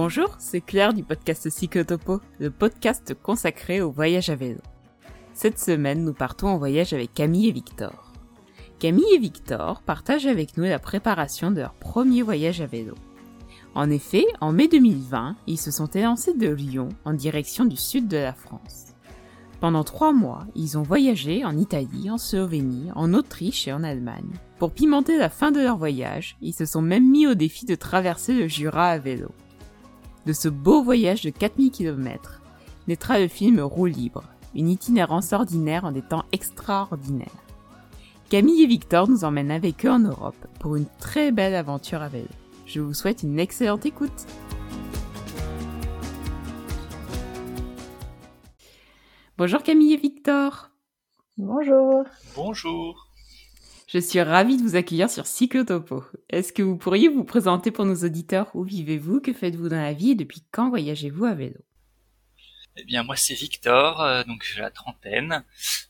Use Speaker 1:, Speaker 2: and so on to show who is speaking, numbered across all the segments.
Speaker 1: Bonjour, c'est Claire du podcast Cyclotopo, le podcast consacré au voyage à vélo. Cette semaine, nous partons en voyage avec Camille et Victor. Camille et Victor partagent avec nous la préparation de leur premier voyage à vélo. En effet, en mai 2020, ils se sont élancés de Lyon en direction du sud de la France. Pendant trois mois, ils ont voyagé en Italie, en Slovénie, en Autriche et en Allemagne. Pour pimenter la fin de leur voyage, ils se sont même mis au défi de traverser le Jura à vélo. De ce beau voyage de 4000 km naîtra le film Roue libre, une itinérance ordinaire en des temps extraordinaires. Camille et Victor nous emmènent avec eux en Europe pour une très belle aventure à vélo. Je vous souhaite une excellente écoute. Bonjour Camille et Victor.
Speaker 2: Bonjour.
Speaker 3: Bonjour.
Speaker 1: Je suis ravie de vous accueillir sur Cyclotopo. Est-ce que vous pourriez vous présenter pour nos auditeurs? Où vivez-vous? Que faites-vous dans la vie? Et depuis quand voyagez-vous à vélo?
Speaker 3: Eh bien, moi, c'est Victor, euh, donc j'ai la trentaine.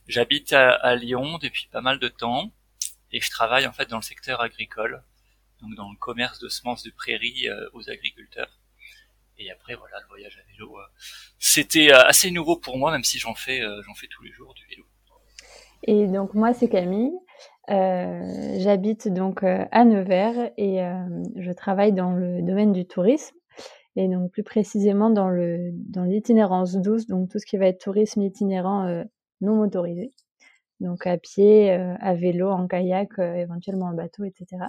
Speaker 3: J'habite à, Lyon depuis pas mal de temps et je travaille en fait dans le secteur agricole, donc dans le commerce de semences de prairie euh, aux agriculteurs. Et après, voilà, le voyage à vélo, euh, c'était euh, assez nouveau pour moi, même si j'en fais, euh, j'en fais tous les jours du vélo.
Speaker 2: Et donc moi, c'est Camille. J'habite donc à Nevers et je travaille dans le domaine du tourisme et donc plus précisément dans le dans l'itinérance douce, donc tout ce qui va être tourisme itinérant non motorisé, donc à pied, à vélo, en kayak, éventuellement en bateau, etc.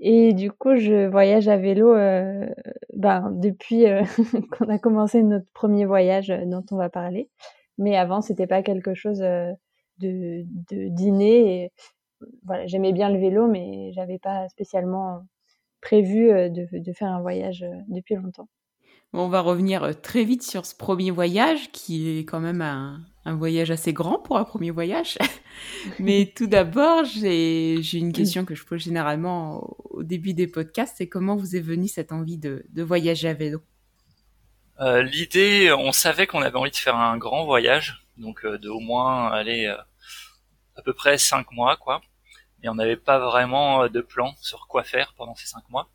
Speaker 2: Et du coup, je voyage à vélo euh, ben, depuis euh, qu'on a commencé notre premier voyage euh, dont on va parler. Mais avant, c'était pas quelque chose euh, de, de dîner. Voilà, j'aimais bien le vélo, mais j'avais pas spécialement prévu de, de faire un voyage depuis longtemps.
Speaker 1: On va revenir très vite sur ce premier voyage qui est quand même un, un voyage assez grand pour un premier voyage. Mais tout d'abord, j'ai une question que je pose généralement au début des podcasts, c'est comment vous est venue cette envie de, de voyager à vélo?
Speaker 3: Euh, L'idée, on savait qu'on avait envie de faire un grand voyage, donc euh, de au moins aller euh, à peu près cinq mois, quoi. Et on n'avait pas vraiment euh, de plan sur quoi faire pendant ces cinq mois.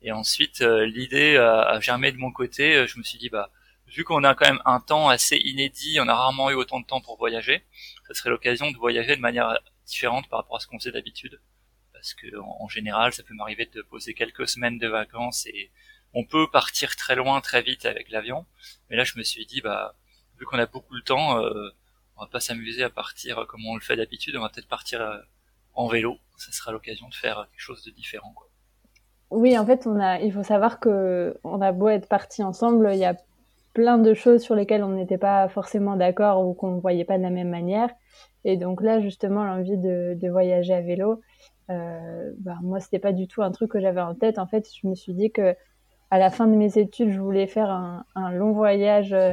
Speaker 3: Et ensuite, euh, l'idée a germé de mon côté. Je me suis dit, bah vu qu'on a quand même un temps assez inédit, on a rarement eu autant de temps pour voyager, ça serait l'occasion de voyager de manière différente par rapport à ce qu'on faisait d'habitude. Parce que en, général, ça peut m'arriver de poser quelques semaines de vacances et on peut partir très loin très vite avec l'avion. Mais là, je me suis dit, bah, vu qu'on a beaucoup de temps, euh, on va pas s'amuser à partir comme on le fait d'habitude, on va peut-être partir euh, en vélo. Ça sera l'occasion de faire quelque chose de différent.
Speaker 2: Oui, en fait, on a, il faut savoir que on a beau être partis ensemble, il y a plein de choses sur lesquelles on n'était pas forcément d'accord ou qu'on ne voyait pas de la même manière. Et donc là, justement, l'envie de, voyager à vélo, euh, bah, moi, pas du tout un truc que j'avais en tête. En fait, je me suis dit que à la fin de mes études, je voulais faire un, un long voyage euh,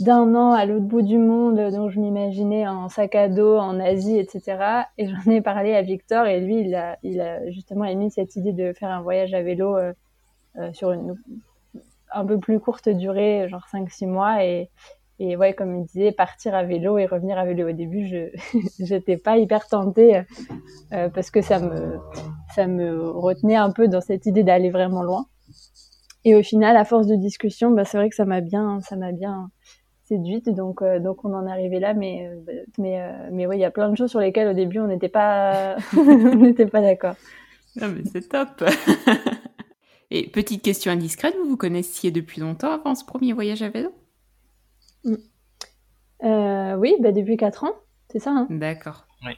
Speaker 2: d'un an à l'autre bout du monde, donc je m'imaginais en sac à dos en Asie, etc. Et j'en ai parlé à Victor et lui, il a, justement émis cette idée de faire un voyage à vélo euh, euh sur une un peu plus courte durée, genre 5-6 mois. Et, et ouais, comme il disait, partir à vélo et revenir à vélo au début, je j'étais pas hyper tentée euh, parce que ça me ça me retenait un peu dans cette idée d'aller vraiment loin. Et au final, à force de discussion, bah, c'est vrai que ça m'a bien ça m'a bien séduite. Donc euh, donc on en est arrivé là, mais euh, mais euh, mais oui, il y a plein de choses sur lesquelles au début on n'était pas on n'était pas d'accord.
Speaker 1: Non mais c'est top. Et petite question indiscrète, vous vous connaissiez depuis longtemps avant ce premier voyage à vélo?
Speaker 2: Mm. euh, Oui, bah depuis 4 ans, c'est ça. Hein?
Speaker 1: D'accord.
Speaker 3: Oui.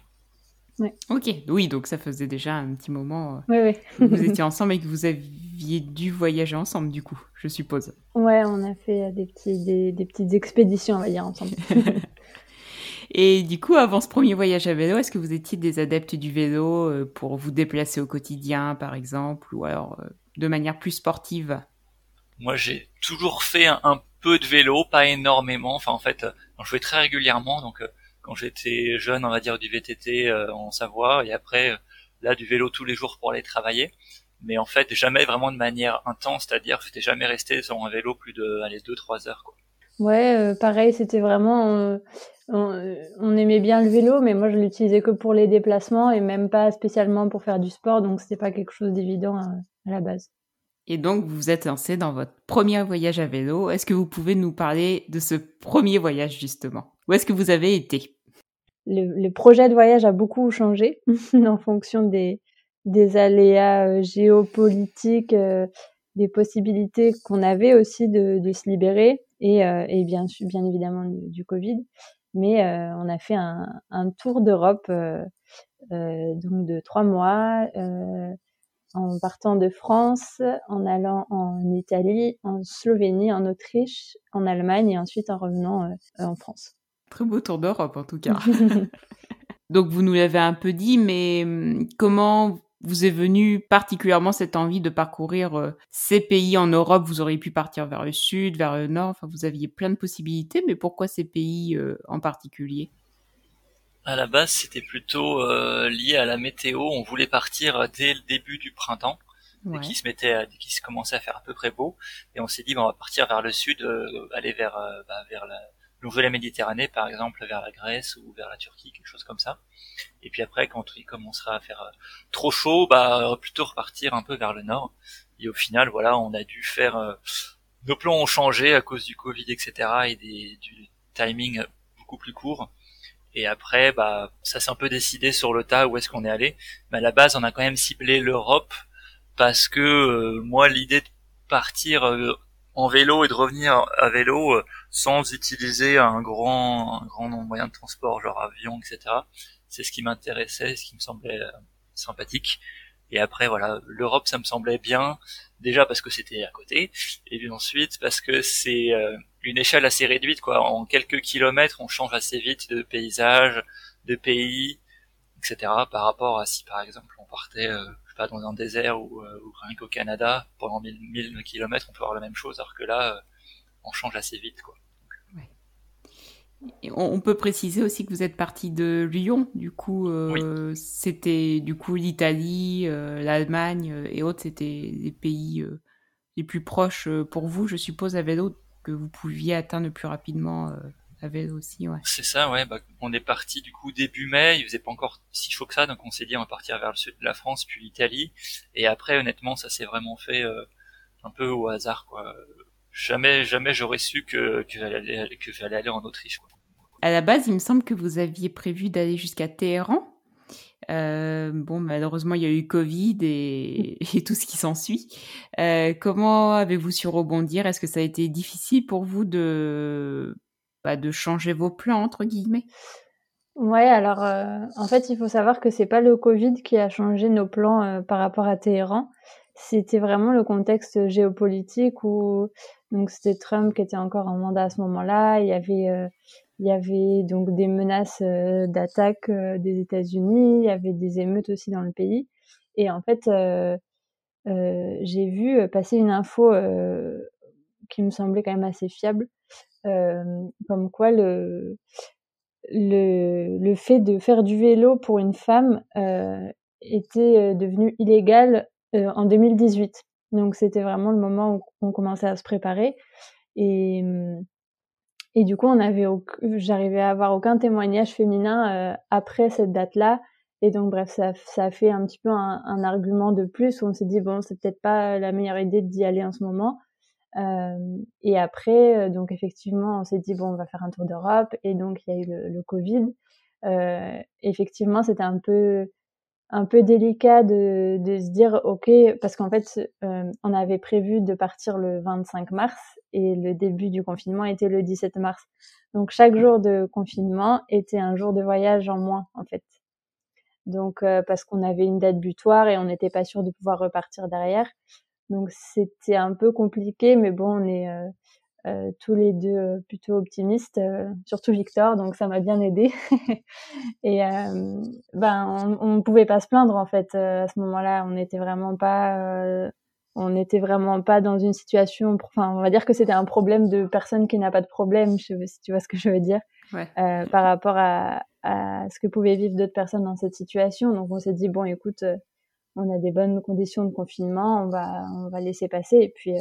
Speaker 2: Ouais.
Speaker 1: Ok, oui, donc ça faisait déjà un petit moment
Speaker 2: oui, oui.
Speaker 1: que vous étiez ensemble et que vous aviez dû voyager ensemble, du coup, je suppose.
Speaker 2: Ouais, on a fait des, petits, des, des petites expéditions, on va dire, ensemble.
Speaker 1: Et du coup, avant ce premier voyage à vélo, est-ce que vous étiez des adeptes du vélo euh, pour vous déplacer au quotidien, par exemple, ou alors euh, de manière plus sportive?
Speaker 3: Moi, j'ai toujours fait un, un, peu de vélo, pas énormément. Enfin, en fait, je fais très régulièrement. Donc, euh, quand j'étais jeune, on va dire du VTT euh, en Savoie, et après, euh, là, du vélo tous les jours pour aller travailler. Mais en fait, jamais vraiment de manière intense, c'est-à-dire, j'étais jamais resté sur un vélo plus de, allez, deux, trois heures, quoi.
Speaker 2: Ouais, euh, pareil, c'était vraiment, on, on, aimait bien le vélo, mais moi je l'utilisais que pour les déplacements et même pas spécialement pour faire du sport, donc c'était pas quelque chose d'évident à, à la base.
Speaker 1: Et donc, vous vous êtes lancé dans votre premier voyage à vélo. Est-ce que vous pouvez nous parler de ce premier voyage, justement? Où est-ce que vous avez été?
Speaker 2: Le, projet de voyage a beaucoup changé en fonction des, des aléas euh, géopolitiques, euh, des possibilités qu'on avait aussi de, de se libérer et, euh, et bien, bien évidemment du, Covid. Mais on a fait un, un tour d'Europe donc de trois mois en partant de France, en allant en Italie, en Slovénie, en Autriche, en Allemagne et ensuite en revenant en France.
Speaker 1: Très beau tour d'Europe en tout cas. Donc vous nous l'avez un peu dit, mais hum, comment vous est venue particulièrement cette envie de parcourir euh, ces pays en Europe? Vous auriez pu partir vers le sud, vers le nord, enfin vous aviez plein de possibilités, mais pourquoi ces pays euh, en particulier?
Speaker 3: À la base, c'était plutôt euh, lié à la météo. On voulait partir dès le début du printemps, dès qu'il se mettait, dès qu'il se commençait à faire à peu près beau, et on s'est dit, bon, on va partir vers le sud, aller vers bah, vers la nouvelle Méditerranée, par exemple, vers la Grèce ou vers la Turquie, quelque chose comme ça. Et puis après, quand il commencera à faire trop chaud, bah plutôt repartir un peu vers le nord. Et au final, voilà, on a dû faire nos plans ont changé à cause du Covid, etc. et des, du timing beaucoup plus court. Et après, bah, ça s'est un peu décidé sur le tas où est-ce qu'on est allé. Mais à la base, on a quand même ciblé l'Europe parce que euh, moi, l'idée de partir euh, en vélo et de revenir à vélo euh, sans utiliser un grand, un grand moyen de transport, genre avion, etc. C'est ce qui m'intéressait, ce qui me semblait sympathique. Et après, voilà, l'Europe, ça me semblait bien, déjà parce que c'était à côté, et puis ensuite parce que c'est euh, une échelle assez réduite, quoi. En quelques kilomètres, on change assez vite de paysage, de pays, etc. Par rapport à si, par exemple, on partait, euh, pas, dans un désert ou, euh, ou rien qu'au Canada, pendant 1000, 1000 kilomètres, on peut avoir la même chose, alors que là, on change assez vite, quoi.
Speaker 1: On peut préciser aussi que vous êtes parti de Lyon, du coup, euh, c'était du coup l'Italie, euh, l'Allemagne euh, et autres, c'était les pays les plus proches pour vous, je suppose, à vélo, que vous pouviez atteindre plus rapidement à vélo aussi, ouais.
Speaker 3: C'est ça, ouais. Bah, on est parti du coup début mai, il faisait pas encore si chaud que ça, donc on s'est dit on va partir vers le sud de la France, puis l'Italie, et après, honnêtement, ça s'est vraiment fait un peu au hasard, quoi. Jamais, jamais j'aurais su que que j'allais que j'allais aller en Autriche. Quoi
Speaker 1: à la base, il me semble que vous aviez prévu d'aller jusqu'à Téhéran. Euh, bon, malheureusement, il y a eu Covid et, tout ce qui s'ensuit. Euh, comment avez-vous su rebondir? Est-ce que ça a été difficile pour vous de, bah, de changer vos plans, entre guillemets
Speaker 2: Ouais, alors euh, en fait, il faut savoir que c'est pas le Covid qui a changé nos plans par rapport à Téhéran. C'était vraiment le contexte géopolitique où donc c'était Trump qui était encore en mandat à ce moment-là. Il y avait il y avait donc des menaces euh, d'attaque euh, des États-Unis, il y avait des émeutes aussi dans le pays. Et en fait, euh, j'ai vu passer une info qui me semblait quand même assez fiable, comme quoi le, le, le fait de faire du vélo pour une femme était devenu illégal en 2018. Donc c'était vraiment le moment où on commençait à se préparer. Et, et du coup, j'arrivais à avoir aucun témoignage féminin après cette date-là. Et donc, bref, ça, ça a fait un petit peu un, un argument de plus où on s'est dit bon, c'est peut-être pas la meilleure idée d'y aller en ce moment. Euh, et après, euh, donc effectivement, on s'est dit bon, on va faire un tour d'Europe. Et donc, il y a eu le, le Covid. Euh, effectivement, c'était un peu un peu délicat de, de se dire ok parce qu'en fait euh, on avait prévu de partir le 25 mars et le début du confinement était le 17 mars donc chaque jour de confinement était un jour de voyage en moins en fait donc euh, parce qu'on avait une date butoir et on n'était pas sûr de pouvoir repartir derrière donc c'était un peu compliqué mais bon on est euh, euh, tous les deux euh, plutôt optimistes, euh, surtout Victor, donc ça m'a bien aidé. et ben on, ne pouvait pas se plaindre en fait à ce moment-là. On n'était vraiment pas, on n'était vraiment pas dans une situation. Enfin, on va dire que c'était un problème de personne qui n'a pas de problème, je, si tu vois ce que je veux dire, ouais. par rapport à, à ce que pouvaient vivre d'autres personnes dans cette situation. Donc on s'est dit bon, écoute, on a des bonnes conditions de confinement, on va on va laisser passer et puis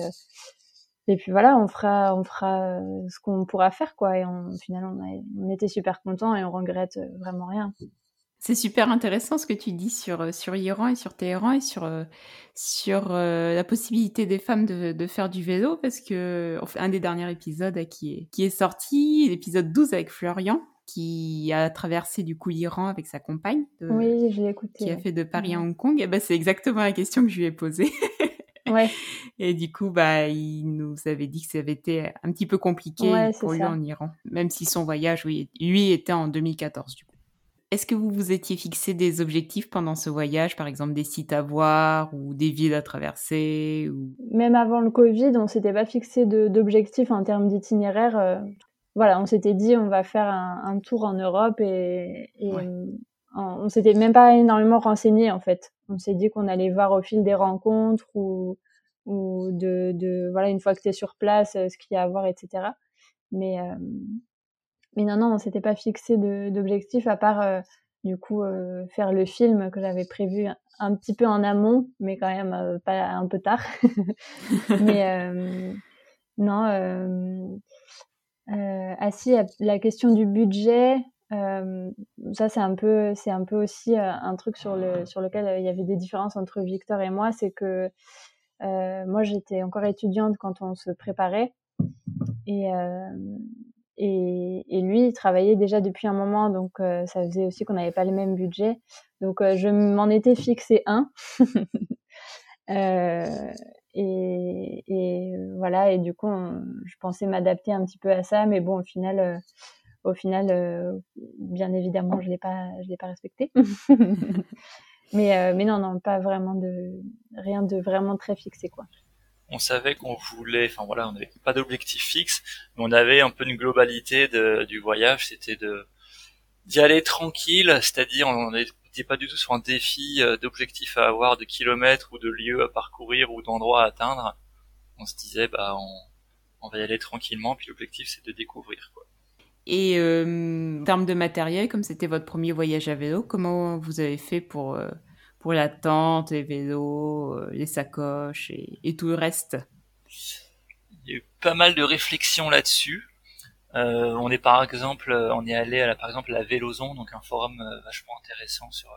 Speaker 2: et puis voilà, on fera, on fera euh, ce qu'on pourra faire, quoi. Et on, au final, on, était super contents et on regrette euh, vraiment rien.
Speaker 1: C'est super intéressant ce que tu dis sur, euh, sur Iran et sur Téhéran et sur, euh, sur euh, la possibilité des femmes de, de, faire du vélo parce que un des derniers épisodes qui est, qui est sorti, l'épisode 12 avec Florian, qui a traversé du coup l'Iran avec sa compagne.
Speaker 2: oui, je l'ai écouté.
Speaker 1: Qui a fait de Paris à Hong Kong. Et ben, c'est exactement la question que je lui ai posée.
Speaker 2: ouais.
Speaker 1: Et du coup, bah, il nous avait dit que ça avait été un petit peu compliqué pour lui en Iran. Même si son voyage, oui, lui était en 2014 du coup. Est-ce que vous vous étiez fixé des objectifs pendant ce voyage, par exemple des sites à voir ou des villes à traverser ou...
Speaker 2: Même avant le Covid, on s'était pas fixé d'objectifs en termes d'itinéraire. Voilà, on s'était dit on va faire un, tour en Europe et, on, s'était même pas énormément renseigné en fait. On s'est dit qu'on allait voir au fil des rencontres ou, ou de, de voilà une fois que tu es sur place euh, ce qu'il y a à voir, etc. Mais euh, mais non, non, on s'était pas fixé d'objectif à part euh, du coup euh, faire le film que j'avais prévu un, petit peu en amont, mais quand même pas un peu tard. mais non, ah si, la question du budget, ça c'est un peu, c'est un peu aussi un truc sur le sur lequel il y avait des différences entre Victor et moi, c'est que moi j'étais encore étudiante quand on se préparait et et, et, lui, il travaillait déjà depuis un moment, donc euh, ça faisait aussi qu'on n'avait pas le même budget. Donc euh, je m'en étais fixé un. euh, et, et, voilà, et du coup, je pensais m'adapter un petit peu à ça, mais bon, au final, euh, au final, bien évidemment, je l'ai pas, je l'ai pas respecté. mais mais non, non, pas vraiment de rien de vraiment très fixé, quoi
Speaker 3: on savait qu'on voulait, enfin voilà, on n'avait pas d'objectif fixe, mais on avait un peu une globalité de, du voyage, c'était de d'y aller tranquille, c'est-à-dire on pas du tout sur un défi euh, d'objectif à avoir, de kilomètres ou de lieux à parcourir ou d'endroits à atteindre. On se disait bah on, on va y aller tranquillement, puis l'objectif c'est de découvrir quoi.
Speaker 1: Et euh, en termes de matériel, comme c'était votre premier voyage à vélo, comment vous avez fait pour euh, pour la tente, les vélos, les sacoches et, tout le reste?
Speaker 3: Il y a eu pas mal de réflexions là-dessus. Euh, on est par exemple, euh, on est allé à la, par exemple à la Vélozon, donc un forum vachement intéressant sur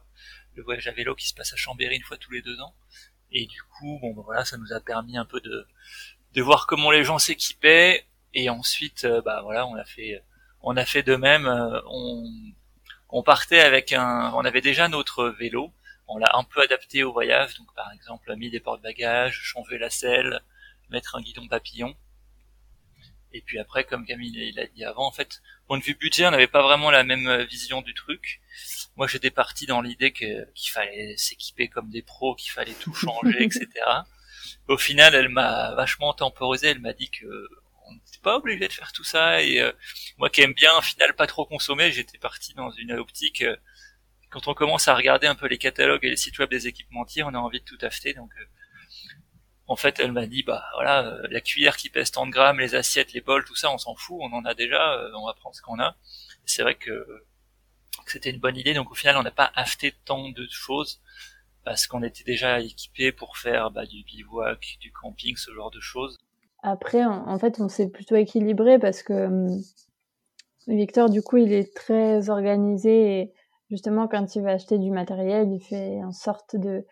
Speaker 3: le voyage à vélo qui se passe à Chambéry une fois tous les deux ans. Et du coup, bon, ben voilà, ça nous a permis un peu de de voir comment les gens s'équipaient. Et ensuite, bah voilà, on a fait, on a fait de même. on partait avec un, on avait déjà notre vélo on l'a un peu adapté au voyage, donc par exemple mis des porte-bagages, changé la selle, mettre un guidon papillon. Et puis après, comme Camille l'a dit avant, en fait, point de vue budget, on n'avait pas vraiment la même vision du truc. Moi, j'étais parti dans l'idée qu'il fallait s'équiper comme des pros, qu'il fallait tout changer, etc. Au final, elle m'a vachement temporisé. Elle m'a dit que on n'était pas obligé de faire tout ça. Et euh, moi, qui aime bien, au final, pas trop consommer, j'étais parti dans une optique. Euh, quand on commence à regarder un peu les catalogues et les sites web des équipementiers, on a envie de tout acheter. Donc, euh, en fait, elle m'a dit, bah voilà, euh, la cuillère qui pèse 30 grammes, les assiettes, les bols, tout ça, on s'en fout, on en a déjà, euh, on va prendre ce qu'on a. C'est vrai que, que c'était une bonne idée. Donc, au final, on n'a pas acheté tant de choses parce qu'on était déjà équipé pour faire bah, du bivouac, du camping, ce genre de choses.
Speaker 2: Après, en fait, on s'est plutôt équilibré parce que hum, Victor, du coup, il est très organisé et justement quand il va acheter du matériel, il fait en sorte de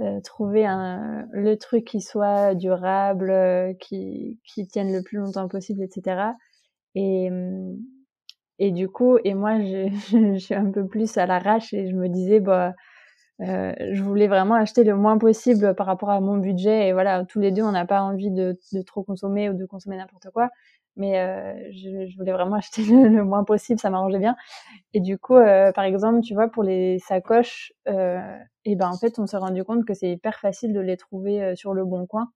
Speaker 2: euh, trouver un, le truc qui soit durable, euh, qui, qui tienne le plus longtemps possible, etc. Et, hum, et du coup, et moi, je, suis un peu plus à l'arrache et je me disais, bah, euh, je voulais vraiment acheter le moins possible par rapport à mon budget. Et voilà, tous les deux, on n'a pas envie de, de, trop consommer ou de consommer n'importe quoi mais euh, je, voulais vraiment acheter le, moins possible, ça m'arrangeait bien. Et du coup, euh, par exemple, tu vois, pour les sacoches, euh, et ben en fait, on s'est rendu compte que c'est hyper facile de les trouver euh, sur le bon coin.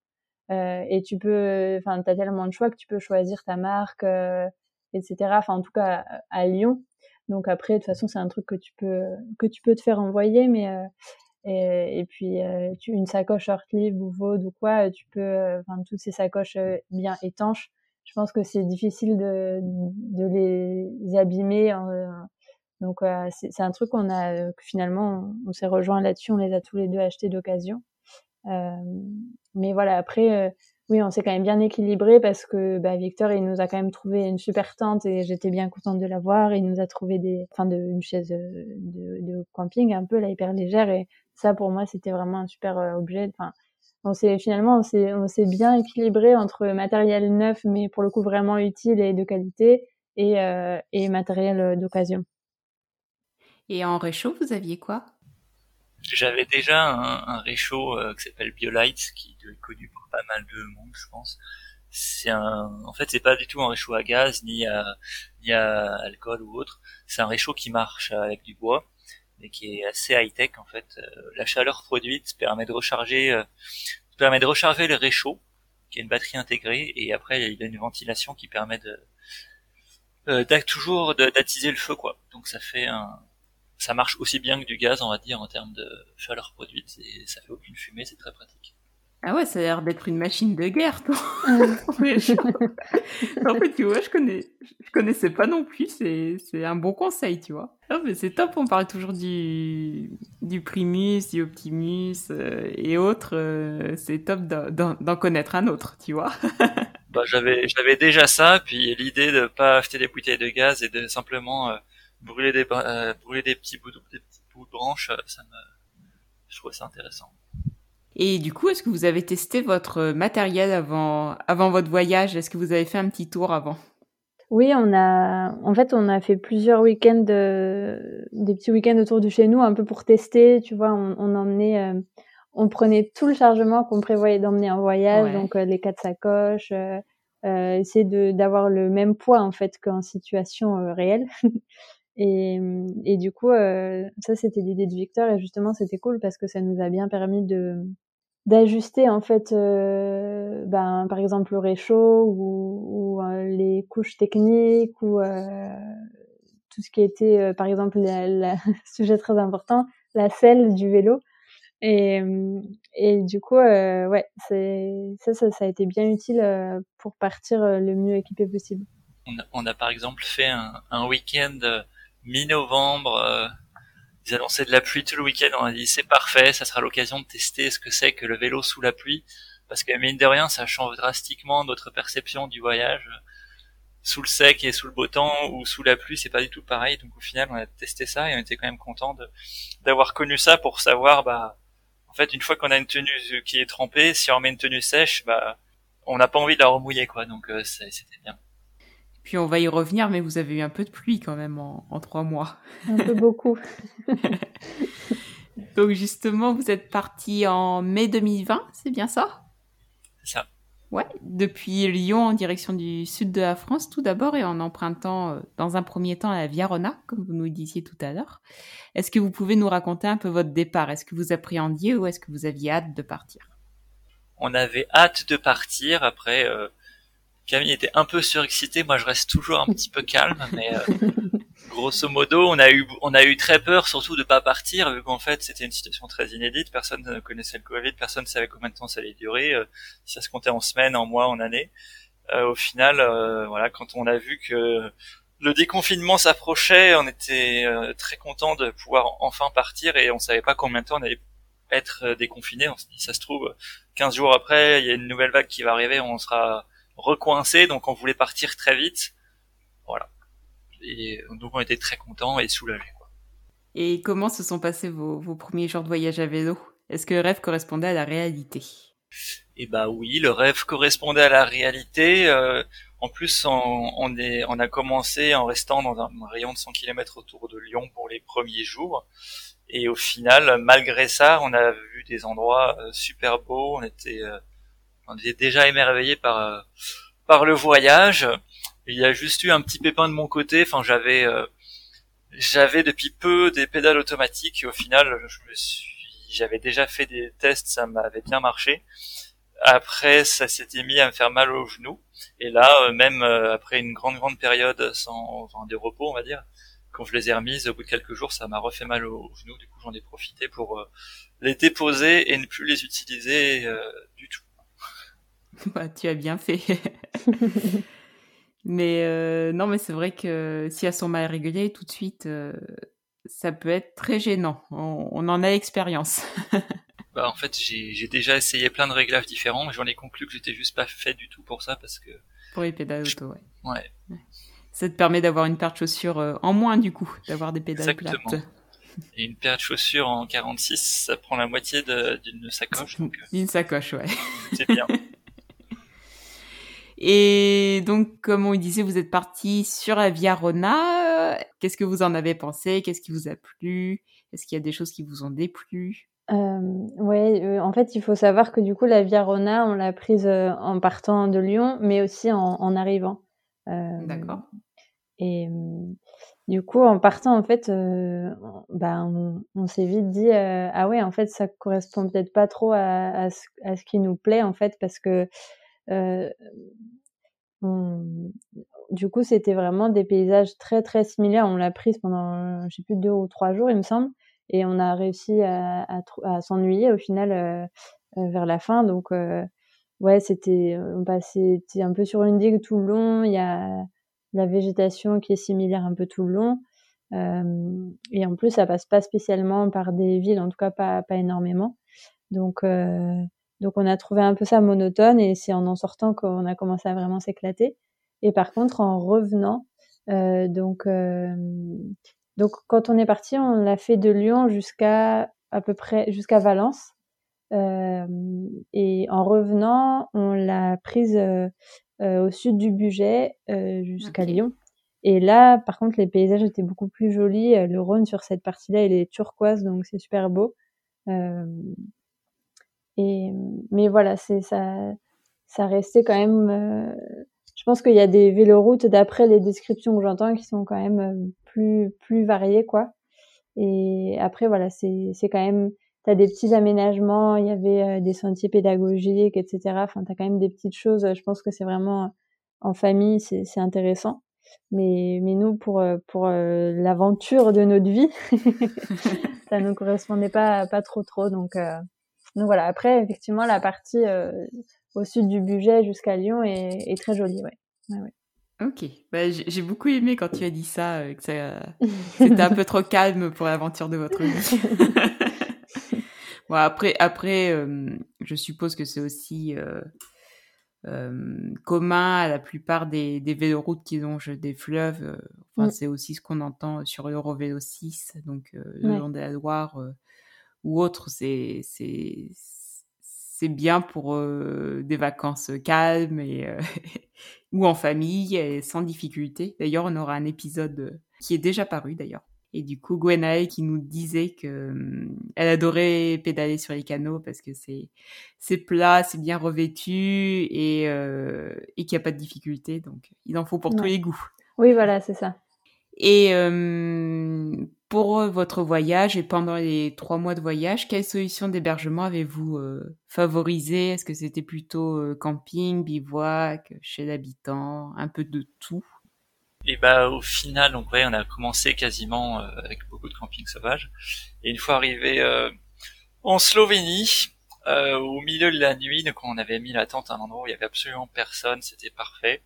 Speaker 2: Et tu peux, enfin, t'as tellement de choix que tu peux choisir ta marque, etc. Enfin, en tout cas, à, Lyon. Donc après, de toute façon, c'est un truc que tu peux que tu peux te faire envoyer, mais et, puis tu, une sacoche Shortlive ou Vaud ou quoi, tu peux, enfin, toutes ces sacoches bien étanches je pense que c'est difficile de, de les abîmer. Hein, donc euh, c'est un truc qu'on a que finalement on, s'est rejoint là-dessus, on les a tous les deux achetés d'occasion. Euh, mais voilà, après euh, oui, on s'est quand même bien équilibré parce que bah, Victor, il nous a quand même trouvé une super tente et j'étais bien contente de l'avoir. Il nous a trouvé des, enfin, de, une chaise de, de, camping un peu là hyper légère et ça pour moi c'était vraiment un super objet. Enfin, on s'est finalement on s'est on s'est bien équilibré entre matériel neuf mais pour le coup vraiment utile et de qualité et et matériel d'occasion.
Speaker 1: Et en réchaud, vous aviez quoi?
Speaker 3: J'avais déjà un, un réchaud euh, qui s'appelle BioLite, qui est connu pour pas mal de monde, je pense. C'est un, en fait, c'est pas du tout un réchaud à gaz ni à ni à alcool ou autre. C'est un réchaud qui marche avec du bois et qui est assez high tech en fait. Euh, la chaleur produite permet de recharger euh, permet de recharger le réchaud, qui est une batterie intégrée, et après il a une ventilation qui permet de euh, toujours d'attiser le feu quoi. Donc ça fait un ça marche aussi bien que du gaz, on va dire, en termes de chaleur produite, et ça fait aucune fumée, c'est très pratique.
Speaker 1: Ah ouais, ça a l'air d'être une machine de guerre, toi. en fait, tu vois, je connais, je connaissais pas non plus. C'est, c'est un bon conseil, tu vois. Ah, mais c'est top. On parle toujours du, du Primus, du Optimus euh, et autres. Euh, c'est top d'en, connaître un autre, tu vois.
Speaker 3: bah, j'avais, j'avais déjà ça. Puis l'idée de pas acheter des bouteilles de gaz et de simplement brûler des euh, brûler des petits bouts de, des petits bouts de branches, euh, ça me je trouvais ça intéressant.
Speaker 1: Et du coup, est-ce que vous avez testé votre matériel avant avant votre voyage? Est-ce que vous avez fait un petit tour avant?
Speaker 2: Oui, on a, en fait, on a fait plusieurs week-ends, euh, des petits week-ends autour de chez nous, un peu pour tester. Tu vois, on, on emmenait, on prenait tout le chargement qu'on prévoyait d'emmener en voyage, donc les quatre sacoches, euh, essayer de d'avoir le même poids en fait qu'en situation réelle. Et, et du coup, euh, ça c'était l'idée de Victor et justement c'était cool parce que ça nous a bien permis de d'ajuster en fait, euh, ben par exemple le réchaud ou, euh, les couches techniques ou tout ce qui était par exemple le sujet très important, la selle du vélo. Et, et du coup, ouais, c'est ça, ça, ça a été bien utile pour partir le mieux équipé possible.
Speaker 3: On a, par exemple fait un week-end mi-novembre. Euh, ils annonçaient de la pluie tout le week-end. On a dit c'est parfait, ça sera l'occasion de tester ce que c'est que le vélo sous la pluie, parce que mine de rien, ça change drastiquement notre perception du voyage. Sous le sec et sous le beau temps ou sous la pluie, c'est pas du tout pareil. Donc au final, on a testé ça et on était quand même content d'avoir connu ça pour savoir, bah, en fait, une fois qu'on a une tenue qui est trempée, si on met une tenue sèche, bah, on n'a pas envie de la remouiller, quoi. Donc euh, c'était bien.
Speaker 1: Puis on va y revenir, mais vous avez eu un peu de pluie quand même en, trois mois.
Speaker 2: Un peu beaucoup.
Speaker 1: Donc justement, vous êtes parti en mai 2020, c'est bien ça?
Speaker 3: C'est ça.
Speaker 1: Ouais, depuis Lyon en direction du sud de la France tout d'abord et en empruntant euh, dans un premier temps la Via Rona, comme vous nous disiez tout à l'heure. Est-ce que vous pouvez nous raconter un peu votre départ? Est-ce que vous appréhendiez ou est-ce que vous aviez hâte de partir?
Speaker 3: On avait hâte de partir après euh, Camille était un peu surexcité, moi je reste toujours un petit peu calme, mais euh, grosso modo, on a eu on a eu très peur, surtout de pas partir, vu qu'en fait c'était une situation très inédite, personne ne connaissait le Covid, personne ne savait combien de temps ça allait durer, euh, si ça se comptait en semaines, en mois, en années. Euh, au final, voilà, quand on a vu que le déconfinement s'approchait, on était très content de pouvoir enfin partir et on savait pas combien de temps on allait être déconfiné. On se dit, ça se trouve, 15 jours après, il y a une nouvelle vague qui va arriver, on sera recoincé, donc on voulait partir très vite. Voilà. Et donc on était très contents et soulagés.
Speaker 1: Et comment se sont passés vos, premiers jours de voyage à vélo? Est-ce que le rêve correspondait à la réalité?
Speaker 3: Eh bah oui, le rêve correspondait à la réalité. Euh, en plus, on, est, on a commencé en restant dans un rayon de 100 km autour de Lyon pour les premiers jours. Et au final, malgré ça, on a vu des endroits euh, super beaux. On était euh, on était déjà émerveillé par euh, par le voyage. Il y a juste eu un petit pépin de mon côté. Enfin, j'avais euh, j'avais depuis peu des pédales automatiques. Au final, je me suis j'avais déjà fait des tests, ça m'avait bien marché. Après, ça s'était mis à me faire mal aux genoux. Et là, euh, même après une grande grande période sans enfin, repos, on va dire, quand je les ai remises, au bout de quelques jours, ça m'a refait mal aux genoux. Du coup, j'en ai profité pour les déposer et ne plus les utiliser du tout.
Speaker 1: bah, tu as bien fait. mais euh, non, mais c'est vrai que si elles sont mal régulées, tout de suite, euh, ça peut être très gênant. On, en a expérience.
Speaker 3: Bah en fait j'ai déjà essayé plein de réglages différents, mais j'en ai conclu que j'étais juste pas fait du tout pour ça parce que.
Speaker 1: Pour les pédales auto,
Speaker 3: ouais. Ouais.
Speaker 1: Ça te permet d'avoir une paire de chaussures euh, en moins du coup, d'avoir des pédales
Speaker 3: Exactement.
Speaker 1: plates.
Speaker 3: Et une paire de chaussures en 46, ça prend la moitié d'une sacoche.
Speaker 1: D'une sacoche, ouais.
Speaker 3: C'est bien.
Speaker 1: Et donc, comme on disait, vous êtes parti sur la Via Rona. Qu'est-ce que vous en avez pensé? Qu'est-ce qui vous a plu? Est-ce qu'il y a des choses qui vous ont déplu?
Speaker 2: Euh, Ouais, euh, en fait, il faut savoir que du coup, la Via Rona, on l'a prise euh, en partant de Lyon, mais aussi en, en arrivant.
Speaker 1: Euh, D'accord.
Speaker 2: Et du coup, en partant, en fait, bah, on, on s'est vite dit ah ouais, en fait, ça correspond peut-être pas trop à, à, ce, à, ce, qui nous plaît, en fait, parce que on, du coup, c'était vraiment des paysages très très similaires. On l'a prise pendant, je sais plus, deux ou trois jours, il me semble, et on a réussi à, s'ennuyer au final euh, euh, vers la fin. Donc, euh, ouais, c'était, on passait un peu sur une digue tout le long. Il y a la végétation qui est similaire un peu tout le long. et en plus, ça passe pas spécialement par des villes, en tout cas pas, pas énormément. Donc, donc on a trouvé un peu ça monotone et c'est en en sortant qu'on a commencé à vraiment s'éclater. Et par contre, en revenant, euh, donc, euh, donc quand on est parti, on l'a fait de Lyon jusqu'à à peu près jusqu'à Valence. Euh, et en revenant, on l'a prise euh, euh, au sud du budget jusqu'à Lyon. Et là, par contre, les paysages étaient beaucoup plus jolis. Le Rhône sur cette partie-là, il est turquoise, donc c'est super beau. Mais voilà, ça, ça restait quand même je pense qu'il y a des véloroutes, d'après les descriptions que j'entends, qui sont quand même euh, plus, plus variées, quoi. Et après, voilà, c'est, c'est quand même, t'as des petits aménagements, il y avait euh, des sentiers pédagogiques, etc. Enfin, t'as quand même des petites choses. Je pense que c'est vraiment, en famille, c'est, intéressant. Mais, mais nous, pour, euh, pour l'aventure de notre vie, ça ne correspondait pas, pas trop, trop. Donc, donc voilà. Après, effectivement, la partie au sud du budget jusqu'à Lyon est, très joli, ouais. ouais,
Speaker 1: Ok, bah, j'ai beaucoup aimé quand tu as dit ça, euh, que c'était un peu trop calme pour l'aventure de votre vie. bon, après, après, euh, je suppose que c'est aussi euh, commun à la plupart des, des véloroutes qui longent des fleuves. Enfin, mm. c'est aussi ce qu'on entend sur l'Eurovélo 6, donc le long de la Loire ou autre. C'est, c'est, bien pour euh, des vacances calmes et euh, ou en famille et sans difficulté. D'ailleurs, on aura un épisode euh, qui est déjà paru d'ailleurs. Et du coup, Gwenaël qui nous disait que hum, elle adorait pédaler sur les canaux parce que c'est c'est plat, c'est bien revêtu et et qu'il n'y a pas de difficulté. Donc, il en faut pour tous les goûts.
Speaker 2: Oui, voilà, c'est ça.
Speaker 1: Et hum, pour votre voyage et pendant les trois mois de voyage, quelle solution d'hébergement avez-vous euh, favorisé Est-ce que c'était plutôt euh, camping, bivouac, chez l'habitant, un peu de tout?
Speaker 3: Et bah au final, donc ouais, on a commencé quasiment euh, avec beaucoup de camping sauvage. Et une fois arrivé en Slovénie, au milieu de la nuit, donc on avait mis la tente à un endroit où il y avait absolument personne, c'était parfait.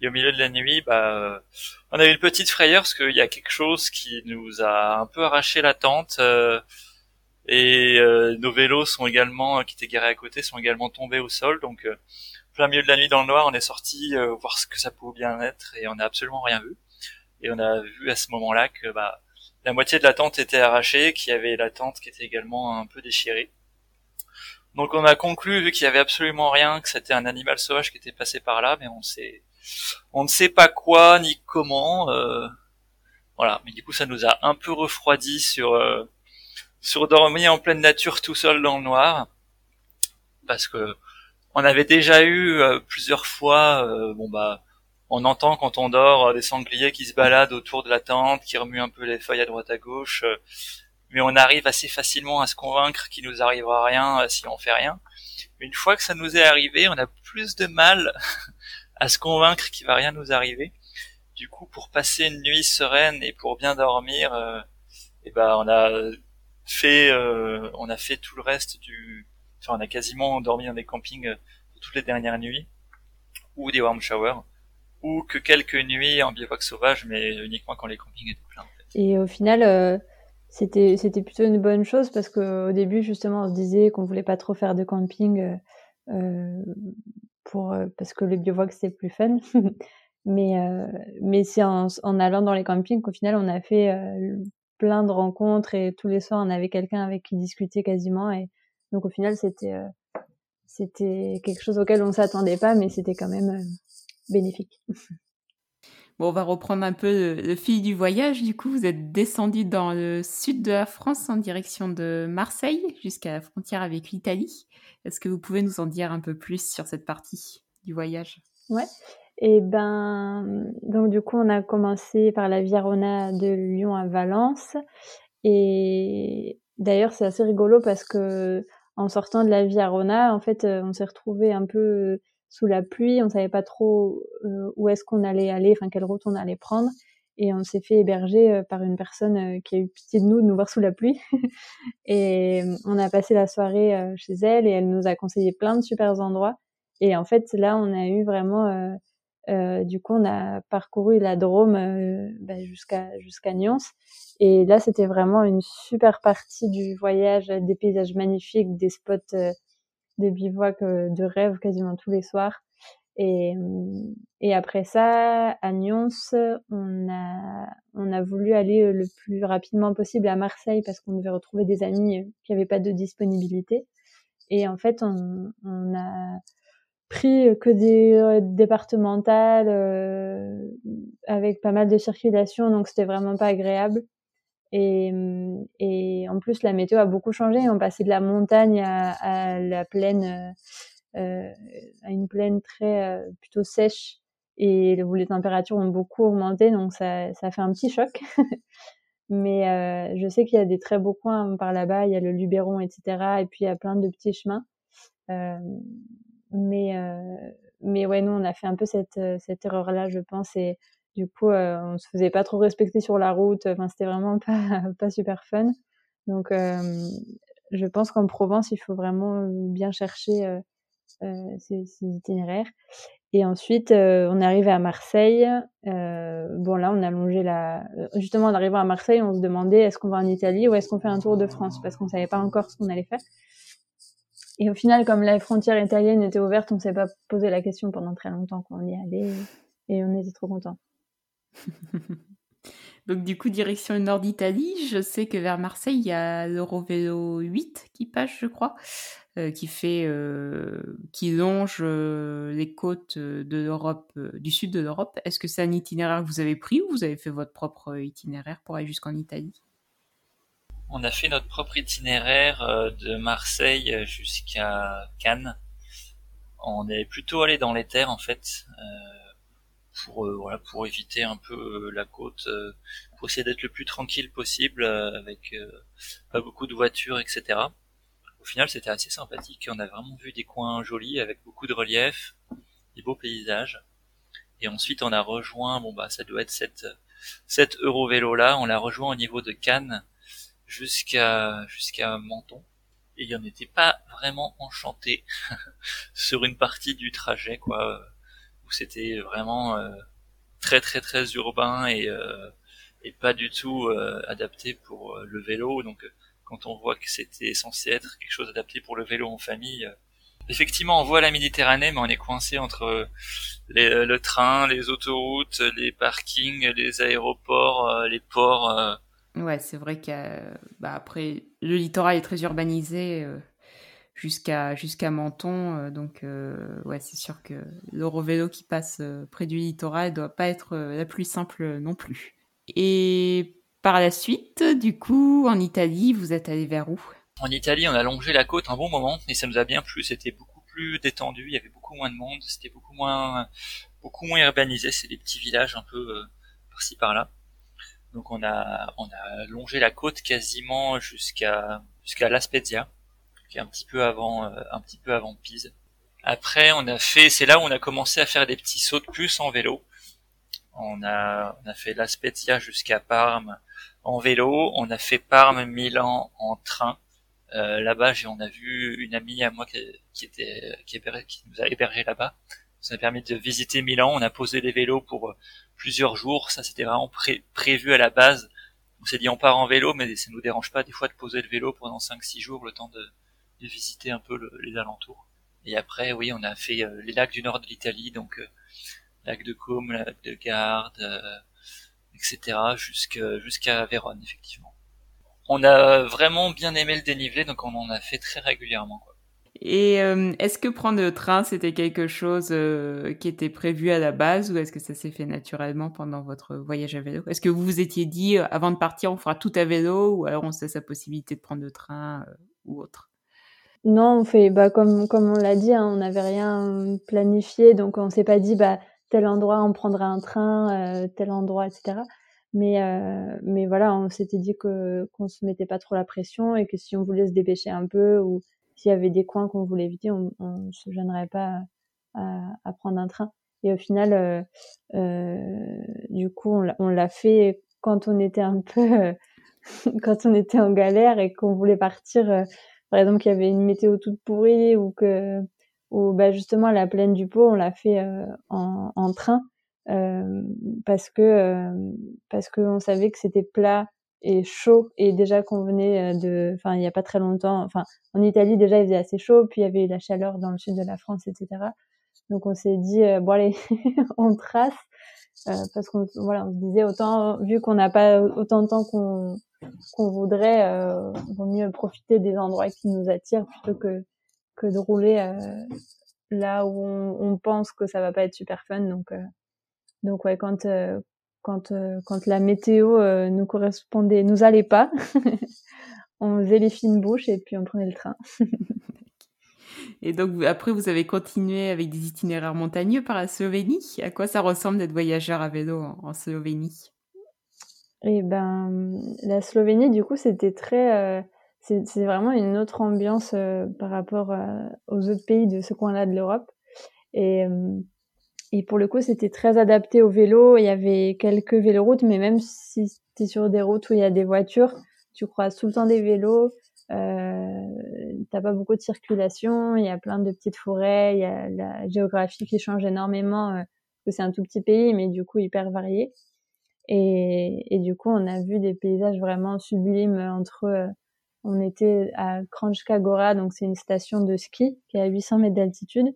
Speaker 3: Et au milieu de la nuit, bah, on a eu une petite frayeur parce qu'il y a quelque chose qui nous a un peu arraché la tente. Euh, et euh, nos vélos sont également, qui étaient garés à côté, sont également tombés au sol. Donc, euh, plein milieu de la nuit dans le noir, on est sorti voir ce que ça pouvait bien être et on n'a absolument rien vu. Et on a vu à ce moment-là que bah, la moitié de la tente était arrachée, qu'il y avait la tente qui était également un peu déchirée. Donc on a conclu, vu qu'il y avait absolument rien, que c'était un animal sauvage qui était passé par là, mais on s'est on ne sait pas quoi ni comment. Euh, voilà, mais du coup ça nous a un peu refroidi sur euh, sur dormir en pleine nature tout seul dans le noir, parce que on avait déjà eu euh, plusieurs fois, bon bah on entend quand on dort des sangliers qui se baladent autour de la tente, qui remuent un peu les feuilles à droite à gauche, mais on arrive assez facilement à se convaincre qu'il nous arrivera rien si on fait rien. Une fois que ça nous est arrivé, on a plus de mal à se convaincre qu'il va rien nous arriver. Du coup, pour passer une nuit sereine et pour bien dormir, euh, eh ben on a fait euh, on a fait tout le reste du enfin on a quasiment dormi dans des campings euh, toutes les dernières nuits ou des warm showers ou que quelques nuits en bivouac sauvage mais uniquement quand les campings étaient pleins
Speaker 2: Et au final c'était c'était plutôt une bonne chose parce que au début justement on se disait qu'on voulait pas trop faire de camping euh, pour parce que le bivouac c'était plus fun. mais mais c'est en, en, allant dans les campings qu'au final on a fait plein de rencontres et tous les soirs on avait quelqu'un avec qui discuter quasiment et donc au final c'était c'était quelque chose auquel on s'attendait pas mais c'était quand même bénéfique.
Speaker 1: Bon, on va reprendre un peu le, fil du voyage. Du coup, vous êtes descendu dans le sud de la France en direction de Marseille jusqu'à la frontière avec l'Italie. Est-ce que vous pouvez nous en dire un peu plus sur cette partie du voyage?
Speaker 2: Ouais. Et eh ben, donc du coup, on a commencé par la Via Rona de Lyon à Valence. Et d'ailleurs, c'est assez rigolo parce que en sortant de la Via Rona, en fait, on s'est retrouvé un peu sous la pluie, on savait pas trop euh, où est-ce qu'on allait aller, enfin quelle route on allait prendre, et on s'est fait héberger euh, par une personne euh, qui a eu pitié de nous de nous voir sous la pluie, et on a passé la soirée chez elle et elle nous a conseillé plein de super endroits, et en fait là on a eu vraiment du coup, on a parcouru la Drôme bah, jusqu'à jusqu'à Nyons. Et là, c'était vraiment une super partie du voyage, des paysages magnifiques, des spots de bivouac de rêve quasiment tous les soirs. Et, et après ça, à Nyons, on a, on a voulu aller le plus rapidement possible à Marseille parce qu'on devait retrouver des amis qui n'avaient pas de disponibilité. Et en fait, on, on a pris que des départementales euh, avec pas mal de circulation, donc c'était vraiment pas agréable. Et, et, en plus, la météo a beaucoup changé. On passait de la montagne à, la plaine, euh, euh, à une plaine très euh, plutôt sèche, et où les températures ont beaucoup augmenté. Donc ça, ça fait un petit choc. Mais je sais qu'il y a des très beaux coins par là-bas. Il y a le Luberon, etc. Et puis il y a plein de petits chemins. Mais mais ouais, nous on a fait un peu cette cette erreur-là, je pense. Du coup, euh, on se faisait pas trop respecter sur la route. Enfin, c'était vraiment pas, pas super fun. Donc, euh, je pense qu'en Provence, il faut vraiment bien chercher euh, euh ces, itinéraires. Et ensuite, euh, on est arrivé à Marseille. bon, là, on a longé la. Justement, en arrivant à Marseille, on se demandait est-ce qu'on va en Italie ou est-ce qu'on fait un tour de France? Parce qu'on savait pas encore ce qu'on allait faire. Et au final, comme la frontière italienne était ouverte, on s'est pas posé la question pendant très longtemps qu'on y allait et on était trop contents.
Speaker 1: Donc du coup, direction le nord d'Italie, je sais que vers Marseille, il y a l'Eurovélo 8 qui passe, je crois, euh, qui fait, euh, qui longe euh, les côtes de l'Europe, du sud de l'Europe. Est-ce que c'est un itinéraire que vous avez pris ou vous avez fait votre propre itinéraire pour aller jusqu'en Italie?
Speaker 3: On a fait notre propre itinéraire de Marseille jusqu'à Cannes. On est plutôt allé dans les terres en fait pour euh, voilà pour éviter un peu euh, la côte, euh, pour essayer d'être le plus tranquille possible avec pas beaucoup de voitures, etc. Au final, c'était assez sympathique. On a vraiment vu des coins jolis avec beaucoup de relief, des beaux paysages. Et ensuite, on a rejoint, bon bah ça doit être cette cette Eurovélo là, on l'a rejoint au niveau de Cannes jusqu'à jusqu'à Menton. Et il en était pas vraiment enchanté sur une partie du trajet quoi c'était vraiment euh, très très très urbain et euh, et pas du tout euh, adapté pour le vélo. Donc quand on voit que c'était censé être quelque chose adapté pour le vélo en famille, effectivement on voit la Méditerranée, mais on est coincé entre le train, les autoroutes, les parkings, les aéroports, les ports.
Speaker 1: Ouais, c'est vrai qu'après bah, le littoral est très urbanisé jusqu'à jusqu'à Menton. Euh, donc euh, ouais, c'est sûr que l'Eurovélo qui passe euh, près du littoral doit pas être la plus simple non plus. Et par la suite, du coup, en Italie, vous êtes allé vers où?
Speaker 3: En Italie, on a longé la côte un bon moment et ça nous a bien plu. C'était beaucoup plus détendu, il y avait beaucoup moins de monde, c'était beaucoup moins beaucoup moins urbanisé. C'est des petits villages un peu par-ci par-là. Donc on a on a longé la côte quasiment jusqu'à jusqu'à La Spezia un petit peu avant, euh, un petit peu avant Pise. Après, on a fait, c'est là où on a commencé à faire des petits sauts de plus en vélo. On a, on a fait La Spezia jusqu'à Parme en vélo. On a fait Parme-Milan en train. Euh, là-bas, on a vu une amie à moi qui, était, qui, nous a hébergé là-bas. Ça a permis de visiter Milan. On a posé des vélos pour euh, plusieurs jours. Ça, c'était vraiment prévu à la base on s'est dit on part en vélo, mais ça nous dérange pas des fois de poser le vélo pendant 5-6 jours, le temps de, de visiter un peu les alentours. Et après, oui, on a fait les lacs du nord de l'Italie, donc lac de Côme, lac de Garde, etc., jusqu'à Vérone, effectivement. On a vraiment bien aimé le dénivelé, donc on en a fait très régulièrement. Quoi.
Speaker 1: Et euh, est-ce que prendre le train, c'était quelque chose euh, qui était prévu à la base ou est-ce que ça s'est fait naturellement pendant votre voyage à vélo? Est-ce que vous vous étiez dit, euh, avant de partir, on fera tout à vélo ou alors on sait sa possibilité de prendre le train ou autre?
Speaker 2: Non, on fait, bah, comme, comme on l'a dit, hein, on n'avait rien planifié, donc on s'est pas dit, bah, tel endroit on prendra un train, tel endroit, etc. Mais, mais voilà, on s'était dit que qu'on se mettait pas trop la pression et que si on voulait se dépêcher un peu ou s'il y avait des coins qu'on voulait éviter, on, on se gênerait pas à, à, prendre un train. Et au final, euh, euh, du coup, on l'a fait quand on était un peu, quand on était en galère et qu'on voulait partir. Euh, par exemple, qu'il y avait une météo toute pourrie ou que, ou bah justement la plaine du Pau, on l'a fait euh, en, train parce que parce qu'on savait que c'était plat et chaud et déjà qu'on venait de enfin il y a pas très longtemps enfin en Italie déjà il faisait assez chaud puis il y avait eu la chaleur dans le sud de la France etc donc on s'est dit bon allez on trace euh, parce qu'on voilà on se disait autant vu qu'on n'a pas autant de temps qu'on qu'on voudrait euh, vaut mieux profiter des endroits qui nous attirent plutôt que que de rouler euh, là où on, pense que ça va pas être super fun donc donc ouais quand quand, euh, quand la météo euh, nous correspondait, nous allait pas, on faisait les fines bouches et puis on prenait le train.
Speaker 1: et donc après, vous avez continué avec des itinéraires montagneux par la Slovénie? À quoi ça ressemble d'être voyageur à vélo en, Slovénie?
Speaker 2: Eh ben, la Slovénie, du coup, c'était très, euh, c'est vraiment une autre ambiance par rapport aux autres pays de ce coin-là de l'Europe. Et et pour le coup, c'était très adapté au vélo. Il y avait quelques véloroutes, mais même si es sur des routes où il y a des voitures, tu croises tout le temps des vélos. Euh, t'as pas beaucoup de circulation. Il y a plein de petites forêts. Il y a la géographie qui change énormément. Euh, c'est un tout petit pays, mais du coup hyper varié. Et, et, du coup, on a vu des paysages vraiment sublimes entre. Euh, on était à Kranjska Gora, donc c'est une station de ski qui est à 800 mètres d'altitude.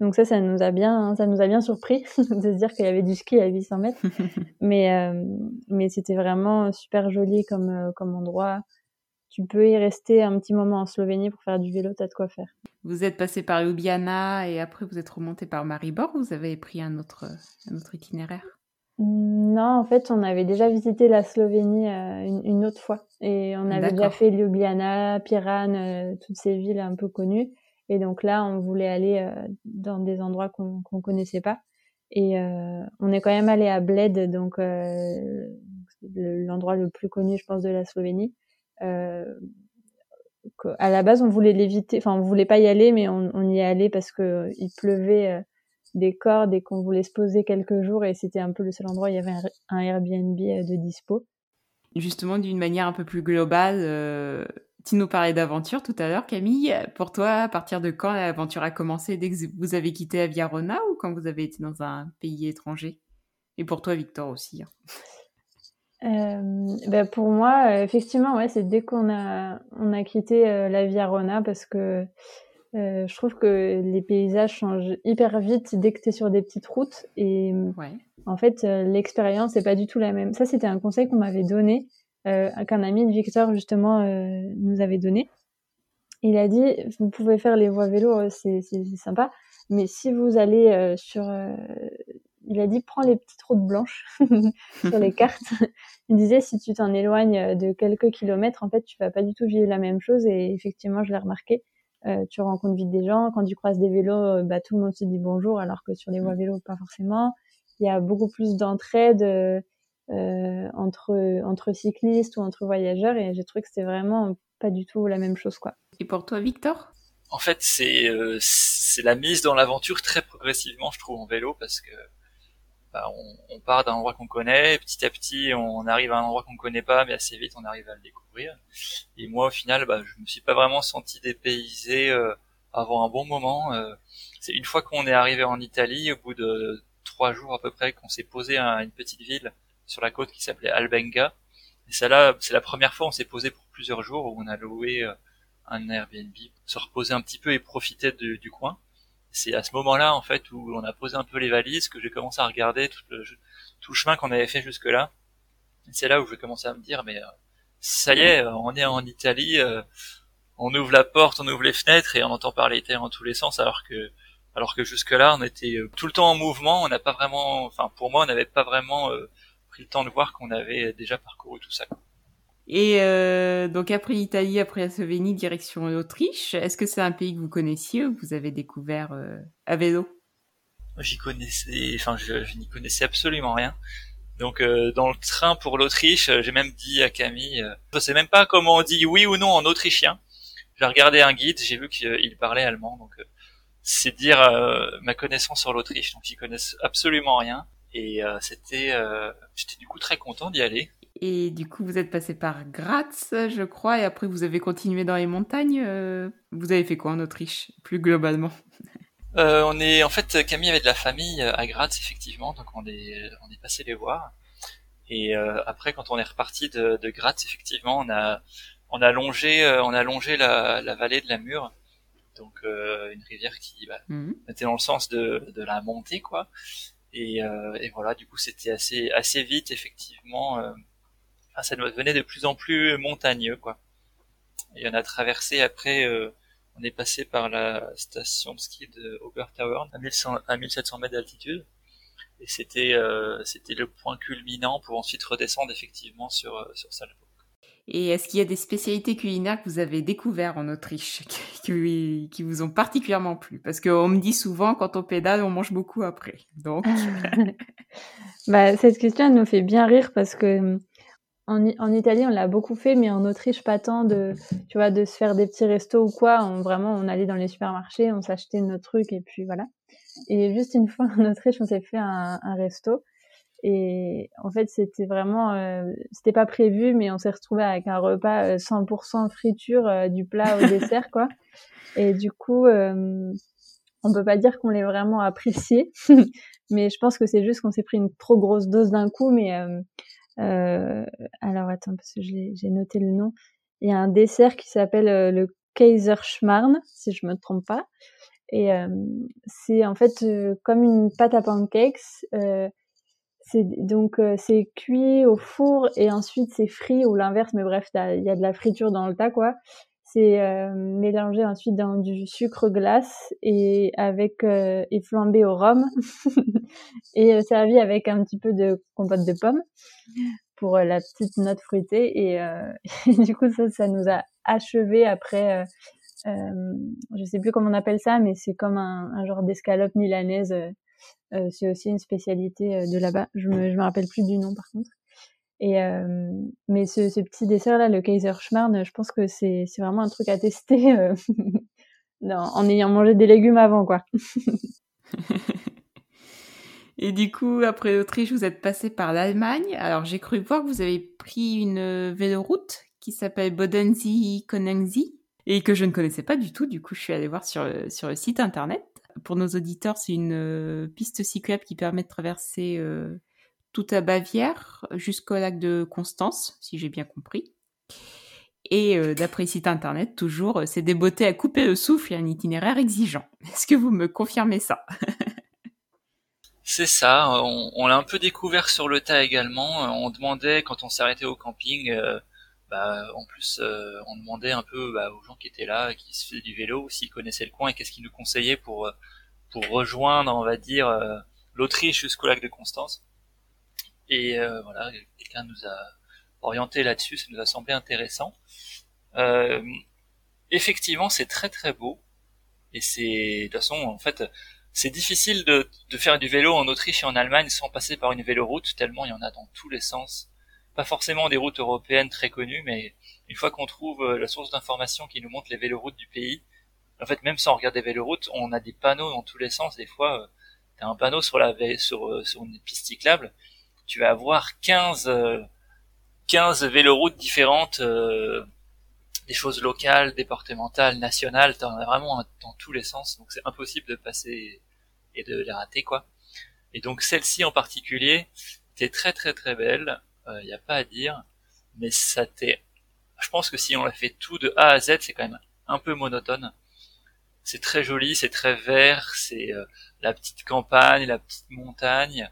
Speaker 2: Donc ça, ça nous a bien, ça nous a bien surpris de se dire qu'il y avait du ski à 800 mètres. mais euh, mais c'était vraiment super joli comme euh, comme endroit. Tu peux y rester un petit moment en Slovénie pour faire du vélo, t'as de quoi faire.
Speaker 1: Vous êtes passé par Ljubljana et après vous êtes remonté par Maribor ou vous avez pris un autre, un autre itinéraire?
Speaker 2: Non, en fait, on avait déjà visité la Slovénie euh, une, une, autre fois et on avait déjà fait Ljubljana, Piran, toutes ces villes un peu connues. Et donc là, on voulait aller euh, dans des endroits qu'on qu'on connaissait pas. Et euh, on est quand même allé à Bled, donc euh, l'endroit le plus connu, je pense, de la Slovénie. Euh, à la base, on voulait l'éviter, enfin, on voulait pas y aller, mais on, on y est allé parce que il pleuvait des cordes et qu'on voulait se poser quelques jours et c'était un peu le seul endroit où il y avait un, Airbnb de dispo.
Speaker 1: Justement, d'une manière un peu plus globale, tu nous parlais d'aventure tout à l'heure, Camille. Pour toi, à partir de quand l'aventure a commencé? Dès que vous avez quitté Aviarona ou quand vous avez été dans un pays étranger? Et pour toi, Victor aussi. Hein.
Speaker 2: Euh, ben pour moi, effectivement, ouais, c'est dès qu'on a on a quitté euh, la Viarona parce que euh, je trouve que les paysages changent hyper vite dès que tu es sur des petites routes et ouais. en fait l'expérience n'est pas du tout la même. Ça, c'était un conseil qu'on m'avait donné euh, qu'un ami de Victor justement euh, nous avait donné. Il a dit, vous pouvez faire les voies vélo, euh, c'est sympa, mais si vous allez sur, il a dit, prends les petites routes blanches sur les cartes. il disait, si tu t'en éloignes de quelques kilomètres, en fait, tu vas pas du tout vivre la même chose. Et effectivement, je l'ai remarqué. Euh, tu rencontres vite des gens. Quand tu croises des vélos, bah, tout le monde se dit bonjour, alors que sur les voies vélo, pas forcément. Il y a beaucoup plus d'entraide. Euh, entre entre cyclistes ou entre voyageurs et j'ai trouvé que c'était vraiment pas du tout la même chose quoi.
Speaker 1: Et pour toi Victor?
Speaker 3: En fait c'est euh, c'est la mise dans l'aventure très progressivement je trouve en vélo parce que bah, on, on, part d'un endroit qu'on connaît, petit à petit on arrive à un endroit qu'on connaît pas, mais assez vite on arrive à le découvrir. Et moi au final, bah, je me suis pas vraiment senti dépaysé euh, avant un bon moment. Euh, c'est une fois qu'on est arrivé en Italie, au bout de trois jours à peu près, qu'on s'est posé à une petite ville sur la côte qui s'appelait Albenga. Et ça là, c'est la première fois on s'est posé pour plusieurs jours où on a loué un Airbnb, se reposer un petit peu et profiter du coin. C'est à ce moment-là en fait où on a posé un peu les valises que j'ai commencé à regarder tout le, tout chemin qu'on avait fait jusque-là. C'est là où je commençais à me dire mais ça y est, on est en Italie, on ouvre la porte, on ouvre les fenêtres et on entend parler italien dans tous les sens alors que alors que jusque là on était euh, tout le temps en mouvement, on n'a pas vraiment enfin pour moi on n'avait pas vraiment euh, pris le temps de voir qu'on avait déjà parcouru tout ça.
Speaker 1: Et euh, donc après l'Italie, après la Slovénie, direction l'Autriche, est-ce que c'est un pays que vous connaissiez ou que vous avez découvert à vélo?
Speaker 3: J'y connaissais, enfin je, je n'y connaissais absolument rien. Donc dans le train pour l'Autriche, j'ai même dit à Camille, je sais même pas comment on dit oui ou non en autrichien j'ai regardé un guide, j'ai vu qu'il parlait allemand, donc euh, c'est dire euh, ma connaissance sur l'Autriche. Donc ils connaissent absolument rien, et euh, c'était, j'étais du coup très content d'y aller.
Speaker 1: Et du coup, vous êtes passé par Graz, je crois, et après vous avez continué dans les montagnes. vous avez fait quoi en Autriche, plus globalement?
Speaker 3: On est, en fait, Camille avait de la famille à Graz, effectivement, donc on est, on est passé les voir. Et après, quand on est reparti de, de Graz, effectivement, on a, on a longé, euh, on a longé la, la, vallée de la Mure, donc euh, une rivière qui bah, mhm. était dans le sens de, de la montée, quoi. Et, euh, et voilà, du coup, c'était assez assez vite, effectivement. Ça devenait de plus en plus montagneux, quoi. Et on a traversé après. on est passé par la station de ski de Obertauern à, 1100, à 1700 mètres d'altitude et c'était c'était le point culminant pour ensuite redescendre effectivement sur sur Salzbourg.
Speaker 1: Et est-ce qu'il y a des spécialités culinaires que vous avez découvertes en Autriche qui, qui, vous ont particulièrement plu? Parce qu'on me dit souvent, quand on pédale, on mange beaucoup après. Donc.
Speaker 2: bah, cette question, elle nous fait bien rire parce que en, Italie, on l'a beaucoup fait, mais en Autriche, pas tant de, tu vois, de se faire des petits restos ou quoi. Vraiment, on allait dans les supermarchés, on s'achetait nos trucs et puis voilà. Et juste une fois en Autriche, on s'est fait un, resto et en fait, c'était vraiment, euh, c'était pas prévu, mais on s'est retrouvé avec un repas 100% euh, friture euh, du plat au dessert, quoi. Et du coup, on peut pas dire qu'on l'ait vraiment apprécié, mais je pense que c'est juste qu'on s'est pris une trop grosse dose d'un coup. Mais alors attends, parce que j'ai noté le nom. Il y a un dessert qui s'appelle le Kaiserschmarrn, si je me trompe pas. Et c'est en fait comme une pâte à pancakes donc euh, c'est cuit au four et ensuite c'est frit ou l'inverse, mais bref, il y a de la friture dans le tas quoi. C'est euh, mélangé ensuite dans du sucre glace et avec euh, et flambé au rhum et servi avec un petit peu de compote de pommes pour la petite note fruitée et, du coup ça ça nous a achevé après je sais plus comment on appelle ça mais c'est comme un, un genre d'escalope milanaise euh, c'est aussi une spécialité euh, de là-bas. Je me, je me rappelle plus du nom par contre. Euh, mais ce, petit dessert là, le Kaiser Schmarrn, je pense que c'est vraiment un truc à tester non, en ayant mangé des légumes avant quoi.
Speaker 1: Et du coup, après l'Autriche, vous êtes passé par l'Allemagne. Alors j'ai cru voir que vous avez pris une véloroute qui s'appelle Bodenzi Konenzi et que je ne connaissais pas du tout. Du coup, je suis allée voir sur sur le site internet. Pour nos auditeurs, c'est une euh, piste cyclable qui permet de traverser euh, toute la Bavière jusqu'au lac de Constance, si j'ai bien compris. Et euh, d'après site internet, toujours, c'est des beautés à couper le souffle et un itinéraire exigeant. Est-ce que vous me confirmez ça?
Speaker 3: C'est ça, on, l'a un peu découvert sur le tas également. On demandait, quand on s'arrêtait au camping, bah, en plus, euh, on demandait un peu bah, aux gens qui étaient là, qui se faisaient du vélo, s'ils connaissaient le coin et qu'est-ce qu'ils nous conseillaient pour euh, pour rejoindre, on va dire, euh, l'Autriche jusqu'au lac de Constance. Et voilà, quelqu'un nous a orienté là-dessus, ça nous a semblé intéressant. effectivement, c'est très très beau. Et c'est, de toute façon, en fait, c'est difficile de, faire du vélo en Autriche et en Allemagne sans passer par une véloroute, tellement il y en a dans tous les sens pas forcément des routes européennes très connues, mais une fois qu'on trouve euh, la source d'information qui nous montre les véloroutes du pays, en fait, même sans regarder véloroutes, on a des panneaux dans tous les sens. Des fois, euh, tu as un panneau sur la euh, sur une piste cyclable, tu vas avoir 15 15 véloroutes différentes, des choses locales, départementales, nationales. T'en as vraiment dans tous les sens, donc c'est impossible de passer et de les rater quoi. Et donc celle-ci en particulier était très très très belle il euh, n'y a pas à dire. mais ça t'est, je pense que si on l'a fait tout de A à Z, c'est quand même un peu monotone. C'est très joli, c'est très vert, c'est euh, la petite campagne, la petite montagne.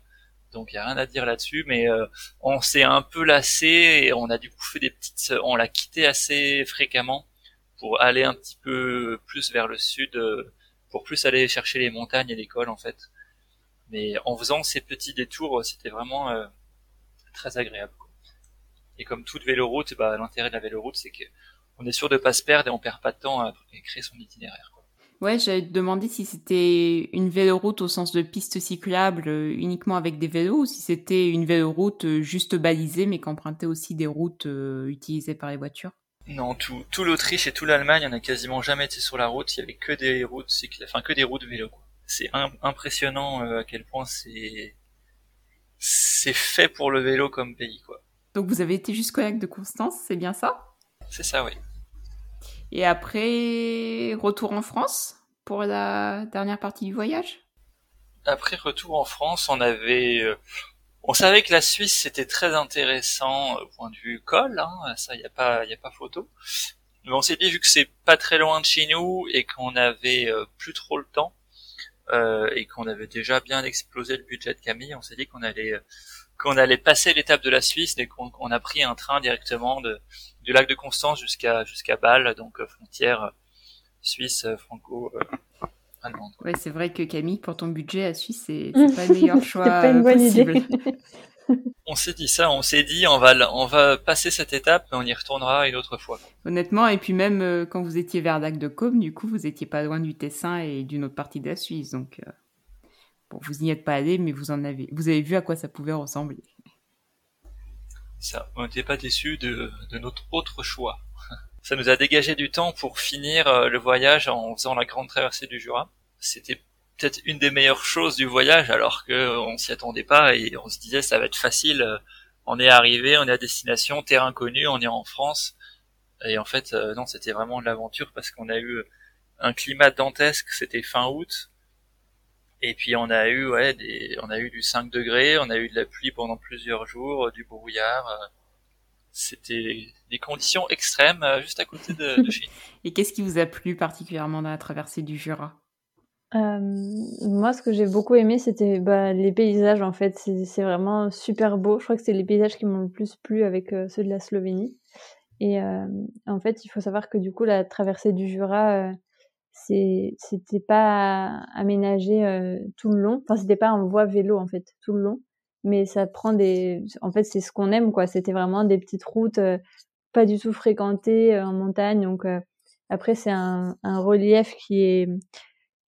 Speaker 3: Donc il y a rien à dire là-dessus, mais euh, on s'est un peu lassé et on a du coup fait des petites, on l'a quitté assez fréquemment pour aller un petit peu plus vers le sud, euh, pour plus aller chercher les montagnes et l'école en fait. Mais en faisant ces petits détours, c'était vraiment euh, très agréable. Et comme toute véloroute, bah, l'intérêt de la véloroute, c'est que on est sûr de pas se perdre et on perd pas de temps à écrire son itinéraire.
Speaker 1: Ouais, j'allais te demander si c'était une véloroute au sens de piste cyclable euh, uniquement avec des vélos ou si c'était une véloroute euh, juste balisée mais qui empruntait aussi des routes utilisées par les voitures.
Speaker 3: Non, tout, tout l'Autriche et tout l'Allemagne, on n'a quasiment jamais été sur la route. Il y avait que des routes cyclables, enfin que des routes vélo. C'est impressionnant à quel point c'est c'est fait pour le vélo comme pays, quoi.
Speaker 1: Donc vous avez été jusqu'au lac de Constance, c'est bien ça?
Speaker 3: C'est ça, oui.
Speaker 1: Et après, retour en France pour la dernière partie du voyage?
Speaker 3: Après retour en France, on avait, euh, on savait que la Suisse c'était très intéressant au point de vue col, hein, ça y a pas, y a pas photo. Mais on s'est dit vu que c'est pas très loin de chez nous et qu'on avait euh, plus trop le temps, euh, et qu'on avait déjà bien explosé le budget de Camille, on s'est dit qu'on allait qu'on allait passer l'étape de la Suisse et qu'on a pris un train directement de, du lac de Constance jusqu'à jusqu'à Bâle, donc euh, frontière euh, suisse franco allemande.
Speaker 1: Ouais, c'est vrai que Camille, pour ton budget, la Suisse, c'est pas le meilleur choix
Speaker 2: pas une bonne Idée.
Speaker 3: on s'est dit ça, on s'est dit on va on va passer cette étape, mais on y retournera une autre fois.
Speaker 1: Honnêtement, et puis même euh, quand vous étiez vers Dac de Côme, du coup, vous étiez pas loin du Tessin et d'une autre partie de la Suisse, donc euh, bon, vous n'y êtes pas allé, mais vous en avez, vous avez vu à quoi ça pouvait ressembler.
Speaker 3: Ça, on n'était pas déçus de, de notre autre choix. Ça nous a dégagé du temps pour finir euh, le voyage en faisant la grande traversée du Jura. C'était peut-être une des meilleures choses du voyage alors que on s'y attendait pas et on se disait ça va être facile on est arrivé on est à destination terrain connu on est en France et en fait euh, non c'était vraiment de l'aventure parce qu'on a eu un climat dantesque c'était fin août et puis on a eu ouais des, on a eu du 5 degrés on a eu de la pluie pendant plusieurs jours du brouillard euh, c'était des conditions extrêmes euh, juste à côté de, de chez nous.
Speaker 1: Et qu'est-ce qui vous a plu particulièrement dans la traversée du Jura?
Speaker 2: Euh, moi, ce que j'ai beaucoup aimé, c'était bah, les paysages. En fait, c'est vraiment super beau. Je crois que c'est les paysages qui m'ont le plus plu avec euh, ceux de la Slovénie. Et euh, en fait, il faut savoir que du coup, la traversée du Jura, euh, c'était pas aménagé euh, tout le long. Enfin, c'était pas en voie vélo en fait tout le long, mais ça prend des. En fait, c'est ce qu'on aime quoi. C'était vraiment des petites routes pas du tout fréquentées en montagne. Donc après, c'est un, relief qui est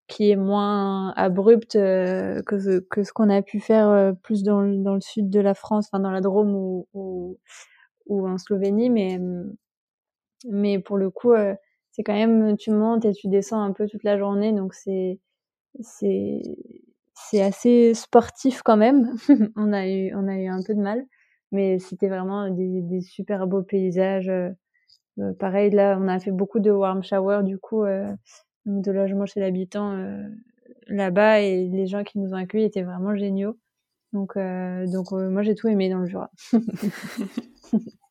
Speaker 2: qui est moins abrupte euh, que, ce, que ce qu'on a pu faire euh, plus dans, dans le sud de la France, enfin dans la Drôme ou, ou, ou en Slovénie, mais mais pour le coup, euh, c'est quand même tu montes et tu descends un peu toute la journée, donc c'est c'est c'est assez sportif quand même. on a eu on a eu un peu de mal, mais c'était vraiment des, des super beaux paysages. pareil là, on a fait beaucoup de warm shower du coup de logement chez l'habitant euh, là-bas et les gens qui nous ont accueillis étaient vraiment géniaux. Donc, euh, donc euh, moi j'ai tout aimé dans le Jura.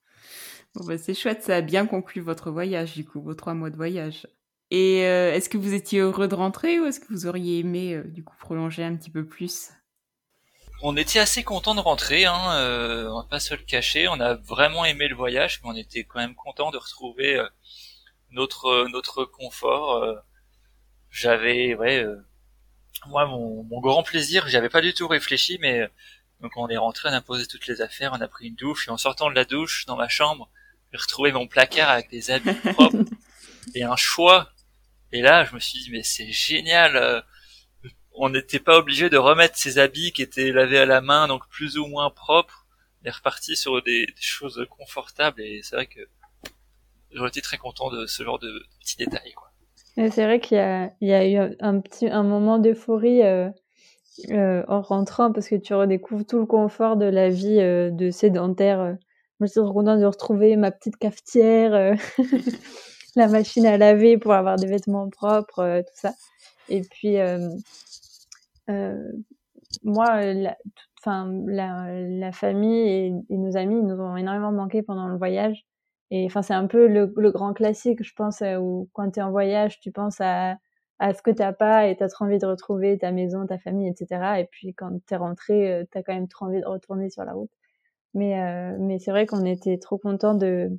Speaker 1: bon bah, c'est chouette, ça a bien conclu votre voyage du coup, vos trois mois de voyage. Et est-ce que vous étiez heureux de rentrer ou est-ce que vous auriez aimé du coup prolonger un petit peu plus?
Speaker 3: On était assez content de rentrer, hein, on va pas se le cacher. On a vraiment aimé le voyage, mais on était quand même content de retrouver notre notre confort j'avais ouais euh, moi mon, mon, grand plaisir j'avais pas du tout réfléchi mais euh, donc on est rentré on a posé toutes les affaires on a pris une douche et en sortant de la douche dans ma chambre j'ai retrouvé mon placard avec des habits propres. Et un choix. Et là je me suis dit mais c'est génial euh, on n'était pas obligé de remettre ses habits qui étaient lavés à la main donc plus ou moins propres et reparti sur des, des choses confortables. Et c'est vrai que j'aurais été très content de ce genre de petits détails quoi.
Speaker 2: C'est vrai qu'il y a, il y a eu un petit un moment d'euphorie euh, euh, en rentrant parce que tu redécouvres tout le confort de la vie euh, de sédentaire. Je suis trop contente de retrouver ma petite cafetière, euh, la machine à laver pour avoir des vêtements propres, euh, tout ça. Et puis, moi, la, enfin, la, famille et, nos amis nous ont énormément manqué pendant le voyage. Et c'est un peu le, le, grand classique, je pense, où quand tu es en voyage, tu penses à, à ce que t'as pas et t'as trop envie de retrouver ta maison, ta famille, etc. Et puis quand t'es rentré, t'as quand même trop envie de retourner sur la route. Mais euh, mais c'est vrai qu'on était trop contents de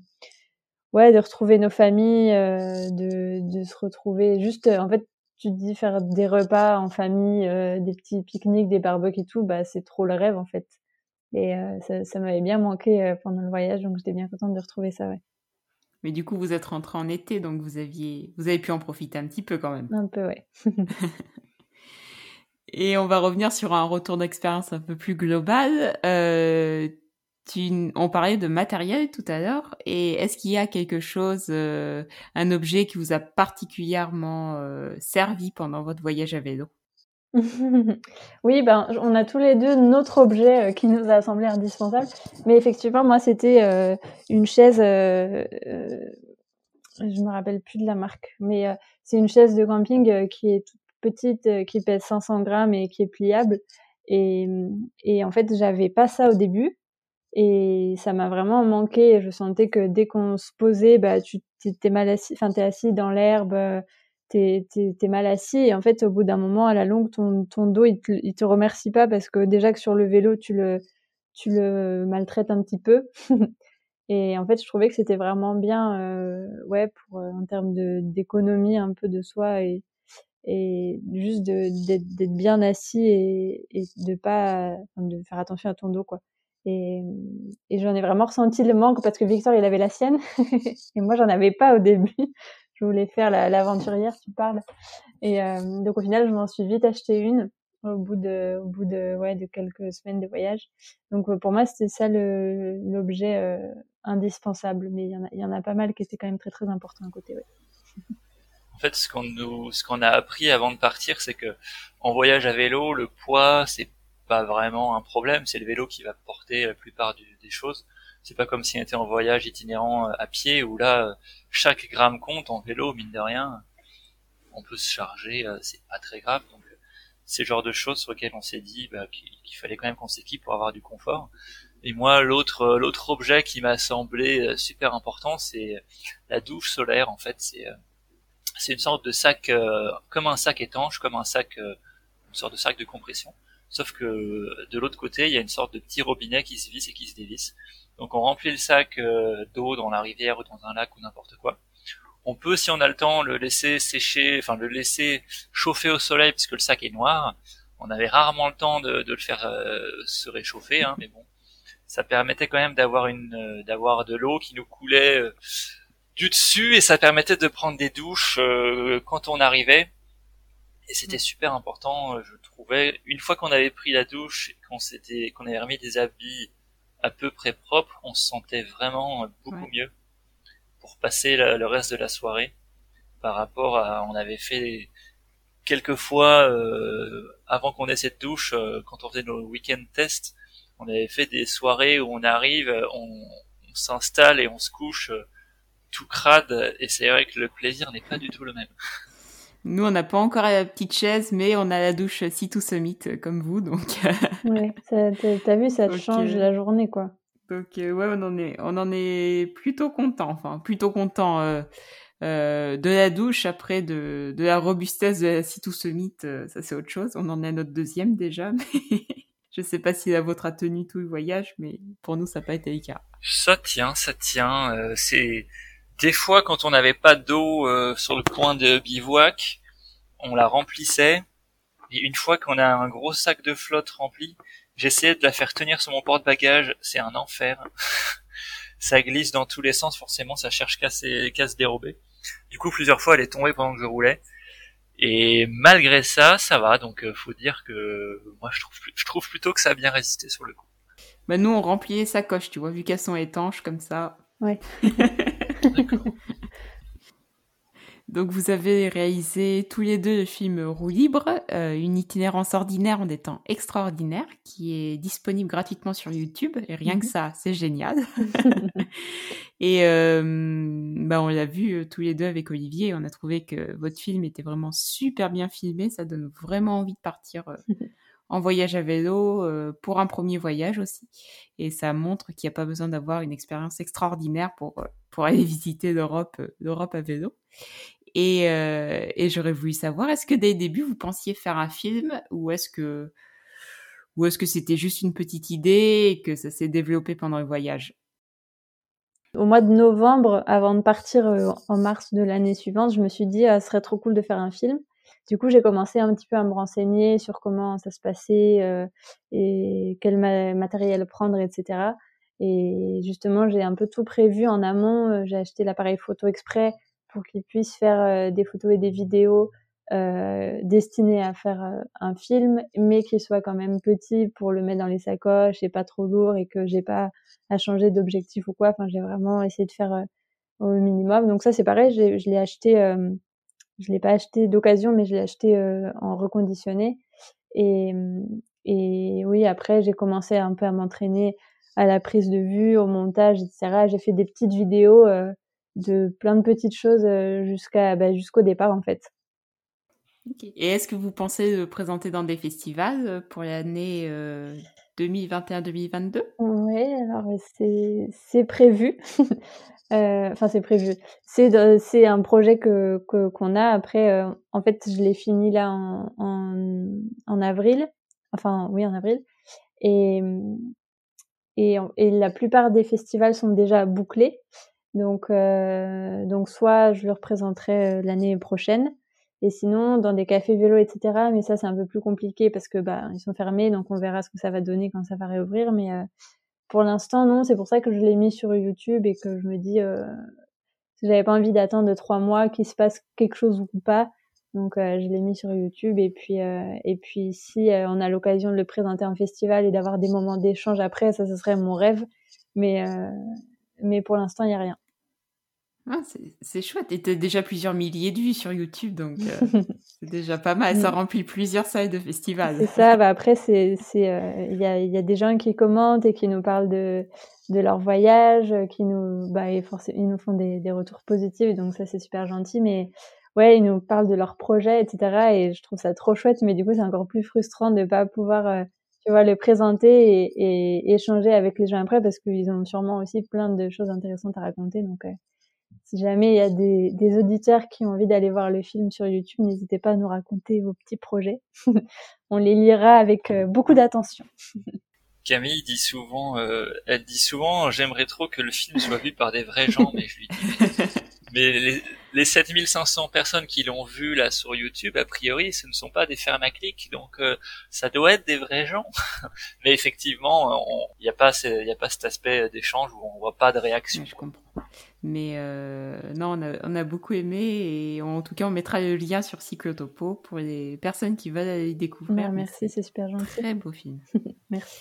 Speaker 2: ouais de retrouver nos familles, euh, de de se retrouver juste en fait tu te dis faire des repas en famille, euh, des petits pique-niques, des barbecues et tout, bah c'est trop le rêve en fait. Et euh, ça, ça m'avait bien manqué euh, pendant le voyage, donc j'étais bien contente de retrouver ça, ouais.
Speaker 1: Mais du coup, vous êtes rentré en été, donc vous aviez, vous avez pu en profiter un petit peu quand même.
Speaker 2: Un peu, ouais.
Speaker 1: Et on va revenir sur un retour d'expérience un peu plus global. Euh, on parlait de matériel tout à l'heure. Et est-ce qu'il y a quelque chose, euh, un objet qui vous a particulièrement euh, servi pendant votre voyage à vélo?
Speaker 2: Oui, ben, on a tous les deux notre objet euh, qui nous a semblé indispensable. Mais effectivement, moi, c'était une chaise. Je me rappelle plus de la marque, mais c'est une chaise de camping qui est toute petite, qui pèse 500 grammes et qui est pliable. Et, et en fait, j'avais pas ça au début. Et ça m'a vraiment manqué. Je sentais que dès qu'on se posait, bah, tu t'es mal assis, enfin, t'es assis dans l'herbe, t'es es, mal assis. Et en fait, au bout d'un moment, à la longue, ton, ton dos, il te, il te remercie pas parce que déjà que sur le vélo, tu le, tu le maltraites un petit peu. et en fait, je trouvais que c'était vraiment bien, euh, ouais, pour en termes d'économie un peu de soi et, et juste d'être bien assis et, et de pas, de faire attention à ton dos, quoi. Et, j'en ai vraiment ressenti le manque parce que Victor, il avait la sienne et moi, j'en avais pas au début. Je voulais faire l'aventurière, tu parles. Et euh, donc au final, je m'en suis vite acheté une au bout de, au bout de, ouais, de quelques semaines de voyage. Donc euh, pour moi, c'était ça l'objet euh, indispensable. Mais il y en a, il y en a pas mal qui étaient quand même très très importants à côté. Ouais.
Speaker 3: En fait, ce qu'on nous, ce qu'on a appris avant de partir, c'est que en voyage à vélo, le poids, c'est pas vraiment un problème. C'est le vélo qui va porter la plupart des choses. C'est pas comme si on était en voyage itinérant euh, à pied où là, euh, chaque gramme compte en vélo, mine de rien. On peut se charger, euh, c'est pas très grave. Donc, c'est le genre de choses sur lesquelles on s'est dit bah, qu'il fallait quand même qu'on s'équipe pour avoir du confort. Et moi, l'autre l'autre objet qui m'a semblé super important, c'est la douche solaire. En fait, c'est c'est une sorte de sac comme un sac étanche, comme un sac une sorte de sac de compression. Sauf que de l'autre côté, il y a une sorte de petit robinet qui se visse et qui se dévisse. Donc on remplit le sac euh, d'eau dans la rivière ou dans un lac ou n'importe quoi. On peut, si on a le temps, le laisser sécher, enfin le laisser chauffer au soleil puisque le sac est noir. On avait rarement le temps de, le faire euh, se réchauffer, hein, mais bon, ça permettait quand même d'avoir une, euh, d'avoir de l'eau qui nous coulait du dessus et ça permettait de prendre des douches quand on arrivait. Et c'était super important, je trouvais. Une fois qu'on avait pris la douche, qu'on s'était, qu'on avait remis des habits à peu près propre, on se sentait vraiment beaucoup mieux pour passer le reste de la soirée par rapport à on avait fait quelques fois euh, avant qu'on ait cette douche euh, quand on faisait nos week-end tests on avait fait des soirées où on arrive on, on s'installe et on se couche euh, tout crade. Et c'est vrai que le plaisir n'est pas du tout le même
Speaker 1: nous, on n'a pas encore la petite chaise, mais on a la douche si tout Summit euh, comme vous, donc.
Speaker 2: ouais, t'as vu, ça change la journée, quoi.
Speaker 1: Donc ouais, on en est, on en est plutôt content, enfin plutôt content euh, euh, de la douche après de, de la robustesse de la Situ Summit, ça c'est autre chose. On en est à notre deuxième déjà, mais je sais pas si la vôtre a tenu tout le voyage, mais pour nous ça n'a pas été le cas.
Speaker 3: Ça tient, ça tient. c'est des fois, quand on n'avait pas d'eau euh, sur le coin de bivouac, on la remplissait. Et une fois qu'on a un gros sac de flotte rempli, j'essayais de la faire tenir sur mon porte-bagages. C'est un enfer. ça glisse dans tous les sens, forcément, ça cherche qu'à se dérober. Du coup, plusieurs fois, elle est tombée pendant que je roulais. Et malgré ça, ça va. Donc, euh, faut dire que moi, je trouve, je trouve plutôt que ça a bien résisté sur le coup.
Speaker 1: Bah nous, on remplit les sacoches, tu vois, vu qu'elles sont étanches comme ça.
Speaker 2: Ouais.
Speaker 1: Donc vous avez réalisé tous les deux le film Roue libre, euh, une itinérance ordinaire en des temps extraordinaires, qui est disponible gratuitement sur YouTube. Et rien que mhm. ça, c'est génial. et euh, bah on l'a vu euh, tous les deux avec Olivier. On a trouvé que votre film était vraiment super bien filmé. Ça donne vraiment envie de partir en voyage à vélo pour un premier voyage aussi. Et ça montre qu'il n'y a pas besoin d'avoir une expérience extraordinaire pour, pour aller visiter l'Europe, l'Europe à vélo. Et, et j'aurais voulu savoir, est-ce que dès le début, vous pensiez faire un film ou est-ce que ou est-ce que c'était juste une petite idée et que ça s'est développé pendant le voyage?
Speaker 2: Au mois de novembre, avant de partir euh, en mars de l'année suivante, je me suis dit, ah, ce serait trop cool de faire un film. Du coup, j'ai commencé un petit peu à me renseigner sur comment ça se passait euh, et quel matériel prendre, etc. Et justement, j'ai un peu tout prévu en amont. Euh, j'ai acheté l'appareil photo exprès pour qu'il puisse faire des photos et des vidéos euh, destiné à faire euh, un film, mais qui soit quand même petit pour le mettre dans les sacoches et pas trop lourd et que j'ai pas à changer d'objectif ou quoi. Enfin, j'ai vraiment essayé de faire euh, au minimum. Donc ça, c'est pareil. Je l'ai acheté, je l'ai pas acheté d'occasion, mais je l'ai acheté en reconditionné. Et, et oui, après, j'ai commencé un peu à m'entraîner à la prise de vue, au montage, etc. J'ai fait des petites vidéos de plein de petites choses jusqu'à bah, jusqu'au départ en fait.
Speaker 1: Et est-ce que vous pensez présenter dans des festivals euh, pour l'année 2021-2022
Speaker 2: Oui, alors c'est prévu. Euh, c'est prévu. C'est un projet qu'on a. Après, euh, en fait, je l'ai fini là en, avril. Enfin, oui, en avril. Et, et, la plupart des festivals sont déjà bouclés. Donc, donc soit je le représenterai l'année prochaine, et sinon, dans des cafés vélo, etc. Mais ça, c'est un peu plus compliqué parce que bah ils sont fermés, donc on verra ce que ça va donner quand ça va réouvrir. Mais euh, pour l'instant, non. C'est pour ça que je l'ai mis sur YouTube et que je me dis, euh, j'avais pas envie d'attendre trois mois qu'il se passe quelque chose ou pas. Donc euh, je l'ai mis sur YouTube et puis euh, et puis si on a l'occasion de le présenter en festival et d'avoir des moments d'échange après, ça ce serait mon rêve. Mais mais pour l'instant, il y a rien.
Speaker 1: Ah, c'est chouette. Et tu as déjà plusieurs milliers de vues sur YouTube, donc euh, c'est déjà pas mal. Ça mm. remplit plusieurs salles de festivals.
Speaker 2: C'est ça. Bah après, c'est euh, il y, a, y a des gens qui commentent et qui nous parlent de de leur voyage, qui nous bah et ils nous font des, des retours positifs, donc ça c'est super gentil. Mais ouais, ils nous parlent de leurs projets, etc. Et je trouve ça trop chouette. Mais du coup, c'est encore plus frustrant de pas pouvoir euh, tu vois le présenter et, et, échanger avec les gens après parce qu'ils ont sûrement aussi plein de choses intéressantes à raconter. Donc si jamais il y a des, des auditeurs qui ont envie d'aller voir le film sur YouTube, n'hésitez pas à nous raconter vos petits projets. On les lira avec euh, beaucoup d'attention.
Speaker 3: Camille dit souvent, euh, elle dit souvent, j'aimerais trop que le film soit vu par des vrais gens, mais je lui dis, mais les, les 7500 personnes qui l'ont vu là sur YouTube, a priori, ce ne sont pas des fermes à clics, donc euh, ça doit être des vrais gens. mais effectivement, il n'y a pas, il y a pas cet aspect d'échange où on voit pas de réaction.
Speaker 1: je comprends. Mais euh, non, on a, on a, beaucoup aimé et en tout cas, on mettra le lien sur Cyclotopo pour les personnes qui veulent aller découvrir.
Speaker 2: merci, c'est super gentil.
Speaker 1: Très beau film.
Speaker 2: merci.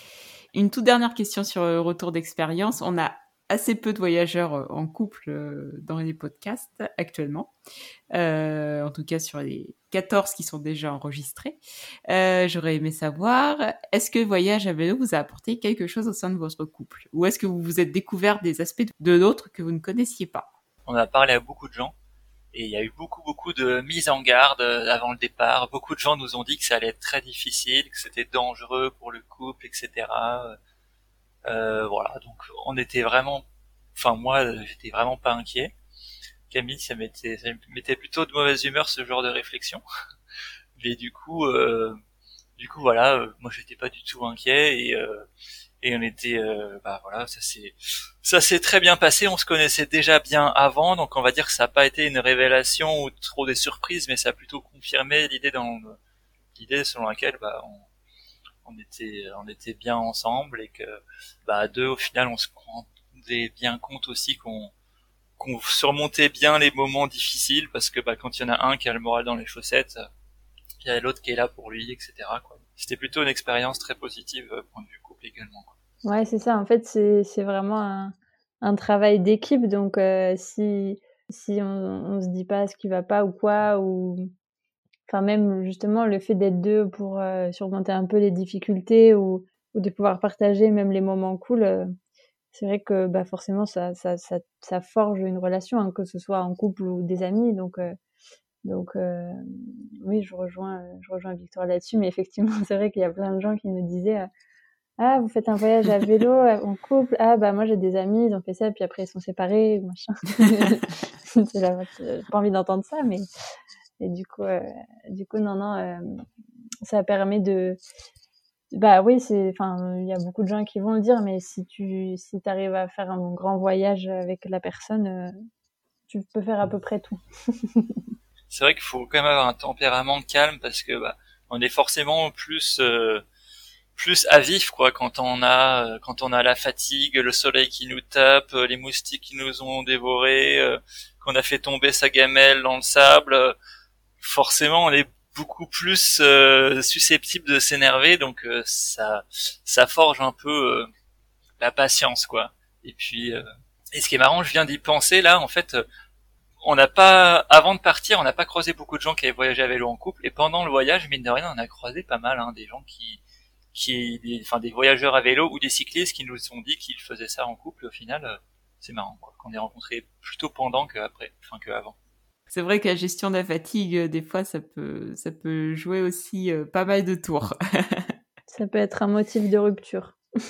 Speaker 1: Une toute dernière question sur le retour d'expérience. On a assez peu de voyageurs euh, en couple euh, dans les podcasts actuellement. Euh, en tout cas sur les 14 qui sont déjà enregistrés. Euh, J'aurais aimé savoir, est-ce que voyage à vélo vous a apporté quelque chose au sein de votre couple? Ou est-ce que vous vous êtes découvert des aspects de l'autre que vous ne connaissiez pas?
Speaker 3: On a parlé à beaucoup de gens et il y a eu beaucoup beaucoup de mises en garde avant le départ. Beaucoup de gens nous ont dit que ça allait être très difficile, que c'était dangereux pour le couple, etc. Euh, voilà, donc on était vraiment, enfin moi j'étais vraiment pas inquiet. Camille, ça mettait, ça mettait plutôt de mauvaise humeur ce genre de réflexion. Mais du coup, euh, du coup voilà, euh, moi j'étais pas du tout inquiet et euh, et on était, euh, bah voilà, ça s'est ça s'est très bien passé. On se connaissait déjà bien avant, donc on va dire que ça n'a pas été une révélation ou trop des surprises, mais ça a plutôt confirmé l'idée dans l'idée selon laquelle bah on, on était on était bien ensemble et que bah à deux au final on se rendait bien compte aussi qu'on qu'on surmontait bien les moments difficiles parce que bah quand il y en a un qui a le moral dans les chaussettes il y a l'autre qui est là pour lui etc c'était plutôt une expérience très positive euh, point de vue couple également
Speaker 2: quoi. ouais c'est ça. En fait c'est c'est vraiment un, un travail d'équipe. Donc euh, si si on, on se dit pas ce qui va pas ou quoi ou enfin même justement le fait d'être deux pour euh, surmonter un peu les difficultés ou, ou, de pouvoir partager même les moments cool euh, c'est vrai que bah forcément ça, ça, ça, forge une relation hein, que ce soit en couple ou des amis donc euh, Donc oui, je rejoins, je rejoins Victor là-dessus, mais effectivement, c'est vrai qu'il y a plein de gens qui nous disaient ah, vous faites un voyage à vélo en couple. Ah, bah, moi, j'ai des amis, ils ont fait ça, puis après, ils sont séparés, machin. la, pas envie d'entendre ça, mais, et du coup, euh, du coup, non, non, euh, ça permet de, bah oui, c'est, enfin, il y a beaucoup de gens qui vont le dire, mais si tu, si arrives à faire un grand voyage avec la personne, euh, tu peux faire à peu près tout.
Speaker 3: c'est vrai qu'il faut quand même avoir un tempérament calme parce que, bah, on est forcément plus, plus à vif quoi quand on a quand on a la fatigue, le soleil qui nous tape, les moustiques qui nous ont dévorés, euh, qu'on a fait tomber sa gamelle dans le sable, forcément on est beaucoup plus euh, susceptible de s'énerver donc euh, ça ça forge un peu la patience quoi. Et puis et ce qui est marrant, je viens d'y penser là en fait on n'a pas, avant de partir, on n'a pas croisé beaucoup de gens qui avaient voyagé à vélo en couple. Et pendant le voyage, mine de rien, on a croisé pas mal, hein, des gens qui, qui enfin des voyageurs à vélo ou des cyclistes qui nous ont dit qu'ils faisaient ça en couple. Au final, euh, c'est marrant quoi, qu'on ait rencontré plutôt pendant qu'après, enfin que avant.
Speaker 1: C'est vrai que la gestion de la fatigue, euh, des fois, ça peut, ça peut jouer aussi euh, pas mal de tours.
Speaker 2: ça peut être un motif de rupture.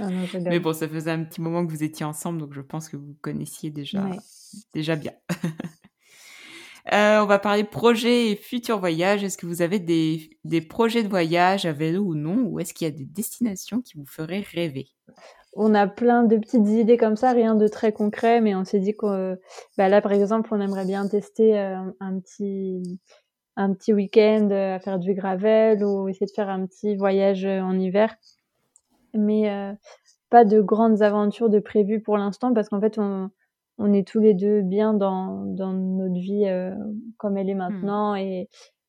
Speaker 1: Ah Mais bon, ça faisait un petit moment que vous étiez ensemble, donc je pense que vous connaissiez déjà, déjà bien. Euh, on va parler projets et futurs voyages. Est-ce que vous avez des, des projets de voyage à vélo ou non? Ou est-ce qu'il y a des destinations qui vous feraient rêver?
Speaker 2: On a plein de petites idées comme ça, rien de très concret, mais on s'est dit que bah là, par exemple, on aimerait bien tester euh, un petit un petit week-end euh, à faire du gravel ou essayer de faire un petit voyage en hiver. Mais pas de grandes aventures de prévues pour l'instant parce qu'en fait, on, on est tous les deux bien dans, dans notre vie euh, comme elle est mmh. maintenant et,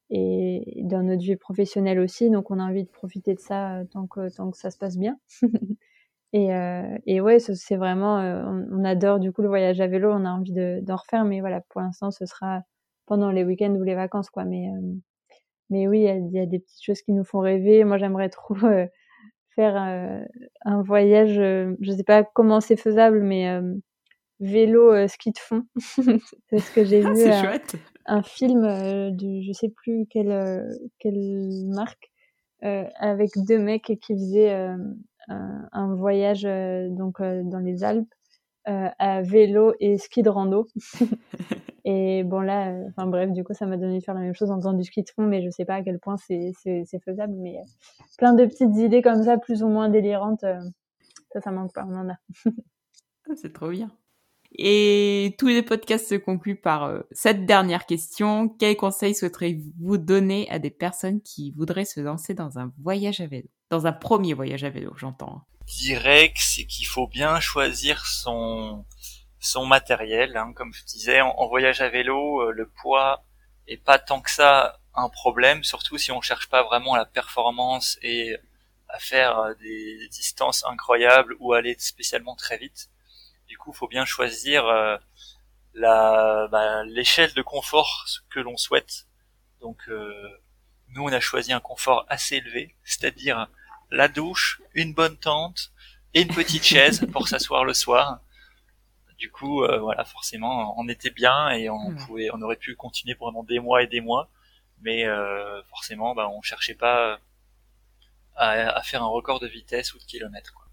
Speaker 2: et dans notre vie professionnelle aussi. Donc, on a envie de profiter de ça euh, tant que, tant que ça se passe bien. et, euh, et ouais, c'est vraiment, euh, on, adore du coup le voyage à vélo. On a envie d'en refaire, mais voilà, pour l'instant, ce sera pendant les week-ends ou les vacances, quoi. Mais, mais oui, il y, a des petites choses qui nous font rêver. Moi, j'aimerais trop faire un voyage. je sais pas comment c'est faisable, mais vélo euh, ski de fond. c'est ce que j'ai ah, vu. Un, un, film euh, de je sais plus quelle euh, quelle marque avec deux mecs qui faisaient un, un, voyage donc dans les Alpes à vélo et ski de rando. et bon là, enfin bref, du coup ça m'a donné de faire la même chose en faisant du ski de fond, mais je sais pas à quel point c'est faisable. Mais plein de petites idées comme ça, plus ou moins délirantes, ça ça manque pas, on en a.
Speaker 1: Ah, c'est trop bien. Et tous les podcasts se concluent par euh, cette dernière question. Quels conseils souhaiterez-vous donner à des personnes qui voudraient se lancer dans un voyage à vélo? Dans un premier voyage à vélo, j'entends.
Speaker 3: Je dirais que c'est qu'il faut bien choisir son son matériel. Hein. Comme je disais, en, voyage à vélo, euh, le poids est pas tant que ça un problème, surtout si on cherche pas vraiment la performance et à faire euh, des distances incroyables ou aller spécialement très vite. Du coup, faut bien choisir euh, la bah, l'échelle de confort que l'on souhaite. Donc, euh, nous, on a choisi un confort assez élevé, c'est-à-dire la douche, une bonne tente et une petite chaise pour s'asseoir le soir. Du coup, euh, voilà, forcément, on était bien et on hmm. pouvait, on aurait pu continuer pendant des mois et des mois, mais forcément, bah, on cherchait pas à, à, faire un record de vitesse ou de kilomètres. Quoi.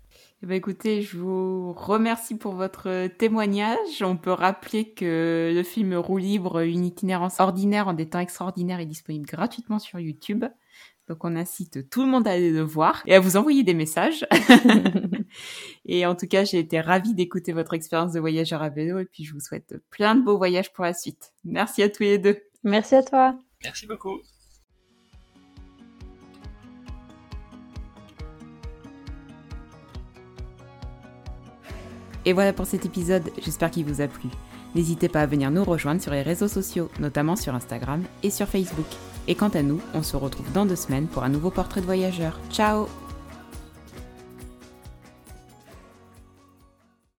Speaker 1: Eh ben, écoutez, je vous remercie pour votre témoignage. On peut rappeler que le film Roue libre, une itinérance ordinaire en des temps extraordinaires est disponible gratuitement sur YouTube. Donc on incite tout le monde à aller le voir et à vous envoyer des messages. et en tout cas, j'ai été ravie d'écouter votre expérience de voyageur à vélo et puis je vous souhaite plein de beaux voyages pour la suite. Merci à tous les deux.
Speaker 2: Merci à toi.
Speaker 3: Merci beaucoup.
Speaker 1: Et voilà pour cet épisode, j'espère qu'il vous a plu. N'hésitez pas à venir nous rejoindre sur les réseaux sociaux, notamment sur Instagram et sur Facebook. Et quant à nous, on se retrouve dans deux semaines pour un nouveau portrait de voyageur. Ciao